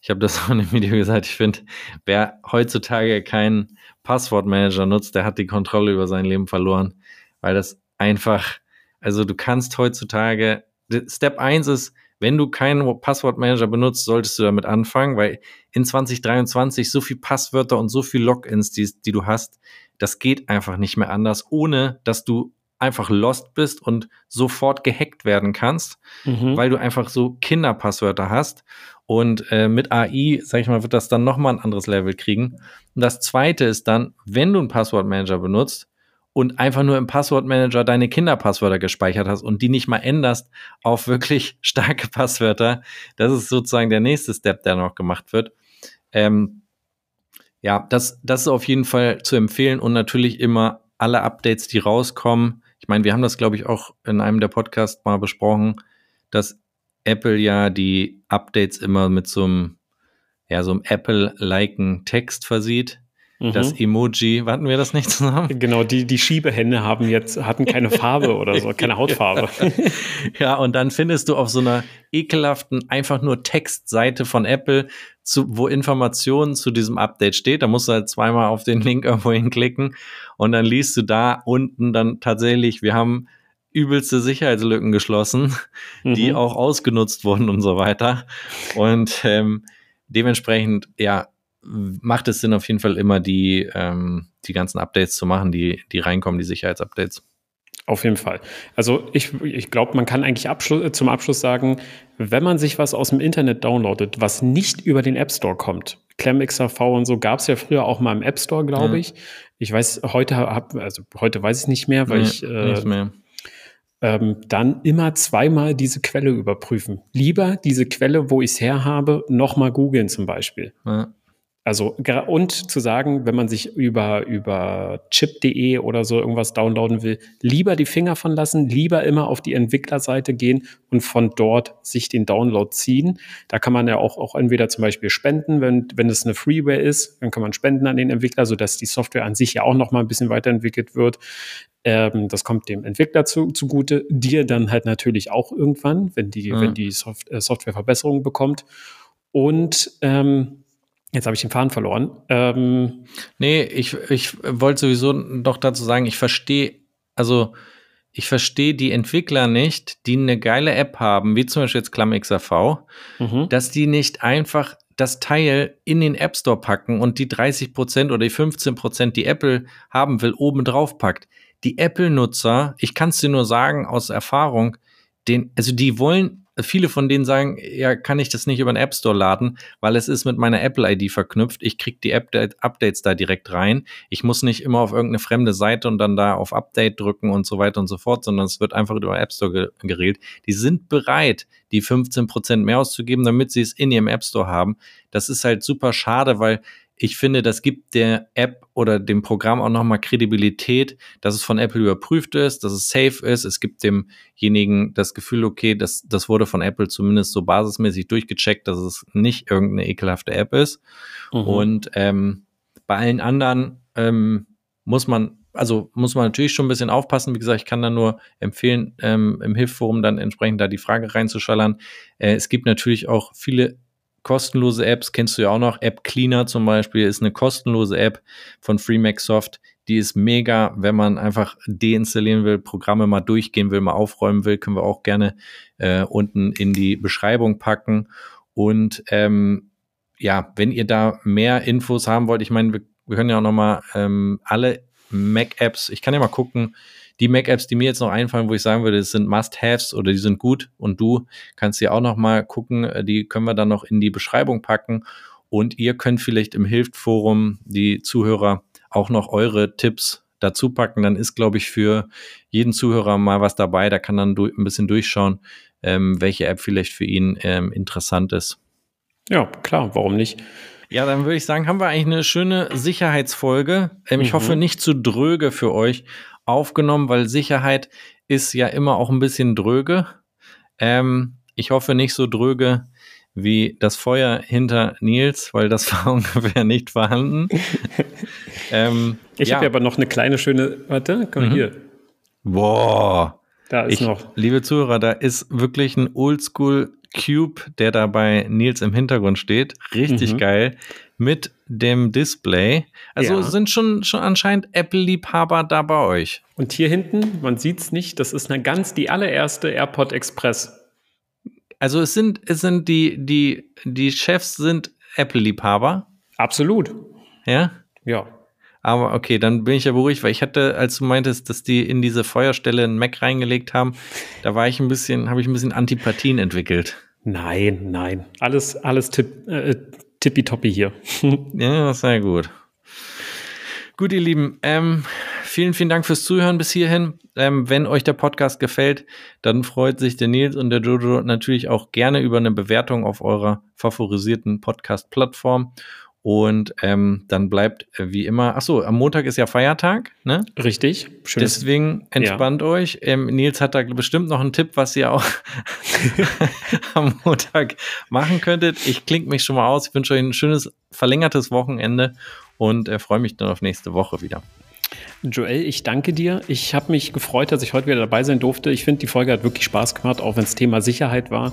ich habe das auch in dem Video gesagt, ich finde, wer heutzutage keinen Passwortmanager nutzt, der hat die Kontrolle über sein Leben verloren, weil das einfach, also du kannst heutzutage, Step 1 ist, wenn du keinen Passwortmanager benutzt, solltest du damit anfangen, weil in 2023 so viel Passwörter und so viel Logins, die, die du hast, das geht einfach nicht mehr anders, ohne dass du einfach lost bist und sofort gehackt werden kannst, mhm. weil du einfach so Kinderpasswörter hast. Und äh, mit AI, sag ich mal, wird das dann nochmal ein anderes Level kriegen. Und das zweite ist dann, wenn du einen Passwortmanager benutzt, und einfach nur im Passwortmanager deine Kinderpasswörter gespeichert hast und die nicht mal änderst auf wirklich starke Passwörter, das ist sozusagen der nächste Step, der noch gemacht wird. Ähm, ja, das, das ist auf jeden Fall zu empfehlen und natürlich immer alle Updates, die rauskommen. Ich meine, wir haben das, glaube ich, auch in einem der Podcasts mal besprochen, dass Apple ja die Updates immer mit so einem, ja, so einem Apple-liken Text versieht. Mhm. das Emoji, hatten wir das nicht zusammen? Genau, die, die Schiebehände haben jetzt, hatten keine Farbe oder so, keine Hautfarbe. ja, und dann findest du auf so einer ekelhaften, einfach nur Textseite von Apple, zu, wo Informationen zu diesem Update steht. Da musst du halt zweimal auf den Link irgendwo hinklicken und dann liest du da unten dann tatsächlich, wir haben übelste Sicherheitslücken geschlossen, mhm. die auch ausgenutzt wurden und so weiter. Und ähm, dementsprechend, ja, macht es Sinn, auf jeden Fall immer die, ähm, die ganzen Updates zu machen, die, die reinkommen, die Sicherheitsupdates. Auf jeden Fall. Also ich, ich glaube, man kann eigentlich Abschluss, zum Abschluss sagen, wenn man sich was aus dem Internet downloadet, was nicht über den App Store kommt, ClamXRV und so gab es ja früher auch mal im App Store, glaube ja. ich. Ich weiß, heute hab, also heute weiß ich nicht mehr, weil nee, ich äh, ähm, dann immer zweimal diese Quelle überprüfen. Lieber diese Quelle, wo ich es her habe, nochmal googeln zum Beispiel. Ja. Also, und zu sagen, wenn man sich über, über chip.de oder so irgendwas downloaden will, lieber die Finger von lassen, lieber immer auf die Entwicklerseite gehen und von dort sich den Download ziehen. Da kann man ja auch, auch entweder zum Beispiel spenden, wenn, wenn es eine Freeware ist, dann kann man spenden an den Entwickler, sodass die Software an sich ja auch noch mal ein bisschen weiterentwickelt wird. Ähm, das kommt dem Entwickler zu, zugute, dir dann halt natürlich auch irgendwann, wenn die, mhm. wenn die Soft äh, Software Verbesserungen bekommt. Und ähm, Jetzt habe ich den Faden verloren. Ähm, nee, ich, ich wollte sowieso doch dazu sagen, ich verstehe, also ich verstehe die Entwickler nicht, die eine geile App haben, wie zum Beispiel jetzt ClamXAV, mhm. dass die nicht einfach das Teil in den App Store packen und die 30% oder die 15%, die Apple haben will, oben drauf packt. Die Apple-Nutzer, ich kann es dir nur sagen aus Erfahrung, den, also die wollen viele von denen sagen, ja, kann ich das nicht über den App Store laden, weil es ist mit meiner Apple ID verknüpft. Ich kriege die App Updates da direkt rein. Ich muss nicht immer auf irgendeine fremde Seite und dann da auf Update drücken und so weiter und so fort, sondern es wird einfach über App Store geregelt. Die sind bereit, die 15 Prozent mehr auszugeben, damit sie es in ihrem App Store haben. Das ist halt super schade, weil ich finde, das gibt der App oder dem Programm auch nochmal Kredibilität, dass es von Apple überprüft ist, dass es safe ist. Es gibt demjenigen das Gefühl, okay, das, das wurde von Apple zumindest so basismäßig durchgecheckt, dass es nicht irgendeine ekelhafte App ist. Mhm. Und ähm, bei allen anderen ähm, muss man, also muss man natürlich schon ein bisschen aufpassen. Wie gesagt, ich kann da nur empfehlen, ähm, im Hilfforum dann entsprechend da die Frage reinzuschallern. Äh, es gibt natürlich auch viele kostenlose Apps kennst du ja auch noch. App Cleaner zum Beispiel ist eine kostenlose App von FreeMaxSoft. Die ist mega, wenn man einfach deinstallieren will, Programme mal durchgehen will, mal aufräumen will, können wir auch gerne äh, unten in die Beschreibung packen. Und ähm, ja, wenn ihr da mehr Infos haben wollt, ich meine, wir, wir können ja auch noch mal ähm, alle Mac-Apps, ich kann ja mal gucken, die Mac-Apps, die mir jetzt noch einfallen, wo ich sagen würde, das sind Must-Haves oder die sind gut und du kannst sie auch noch mal gucken, äh, die können wir dann noch in die Beschreibung packen und ihr könnt vielleicht im Hilft-Forum die Zuhörer auch noch eure Tipps dazu packen. Dann ist, glaube ich, für jeden Zuhörer mal was dabei. Da kann dann ein bisschen durchschauen, ähm, welche App vielleicht für ihn ähm, interessant ist. Ja, klar, warum nicht? Ja, dann würde ich sagen, haben wir eigentlich eine schöne Sicherheitsfolge. Ähm, ich mhm. hoffe nicht zu dröge für euch, aufgenommen, weil Sicherheit ist ja immer auch ein bisschen dröge. Ähm, ich hoffe nicht so dröge wie das Feuer hinter Nils, weil das war ungefähr nicht vorhanden. ähm, ich ja. habe aber noch eine kleine schöne, warte, komm mhm. hier. Boah. Da ist ich, noch. Liebe Zuhörer, da ist wirklich ein Oldschool Cube, der da bei Nils im Hintergrund steht. Richtig mhm. geil. Mit dem Display. Also ja. sind schon, schon anscheinend Apple-Liebhaber da bei euch. Und hier hinten, man sieht es nicht, das ist eine ganz die allererste AirPod Express. Also es sind, es sind die, die, die Chefs sind Apple-Liebhaber. Absolut. Ja? Ja. Aber okay, dann bin ich ja beruhigt, weil ich hatte, als du meintest, dass die in diese Feuerstelle einen Mac reingelegt haben, da war ich ein bisschen, habe ich ein bisschen Antipathien entwickelt. Nein, nein. Alles, alles tipp, äh, tippitoppi hier. ja, sehr gut. Gut, ihr Lieben, ähm, vielen, vielen Dank fürs Zuhören bis hierhin. Ähm, wenn euch der Podcast gefällt, dann freut sich der Nils und der Jojo natürlich auch gerne über eine Bewertung auf eurer favorisierten Podcast-Plattform. Und ähm, dann bleibt äh, wie immer, ach so, am Montag ist ja Feiertag, ne? Richtig. Schönes, Deswegen entspannt ja. euch. Ähm, Nils hat da bestimmt noch einen Tipp, was ihr auch am Montag machen könntet. Ich klinge mich schon mal aus. Ich wünsche euch ein schönes verlängertes Wochenende und äh, freue mich dann auf nächste Woche wieder. Joel, ich danke dir. Ich habe mich gefreut, dass ich heute wieder dabei sein durfte. Ich finde, die Folge hat wirklich Spaß gemacht, auch wenn es Thema Sicherheit war.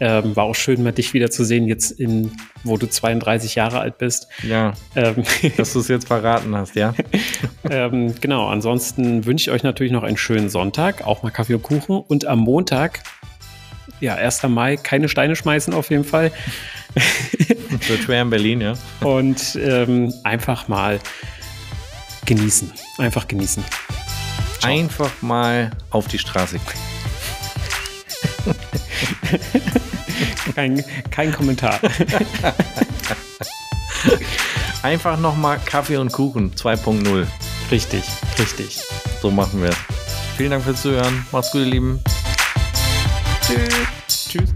Ähm, war auch schön, mal dich wieder zu sehen, jetzt in, wo du 32 Jahre alt bist. Ja, ähm, dass du es jetzt verraten hast, ja. ähm, genau, ansonsten wünsche ich euch natürlich noch einen schönen Sonntag, auch mal Kaffee und Kuchen. Und am Montag, ja, 1. Mai, keine Steine schmeißen auf jeden Fall. Wird schwer in Berlin, ja. Und ähm, einfach mal genießen. Einfach genießen. Ciao. Einfach mal auf die Straße. kein, kein Kommentar. Einfach nochmal Kaffee und Kuchen 2.0. Richtig, richtig. So machen wir es. Vielen Dank fürs Zuhören. Macht's gut, ihr Lieben. Tschüss.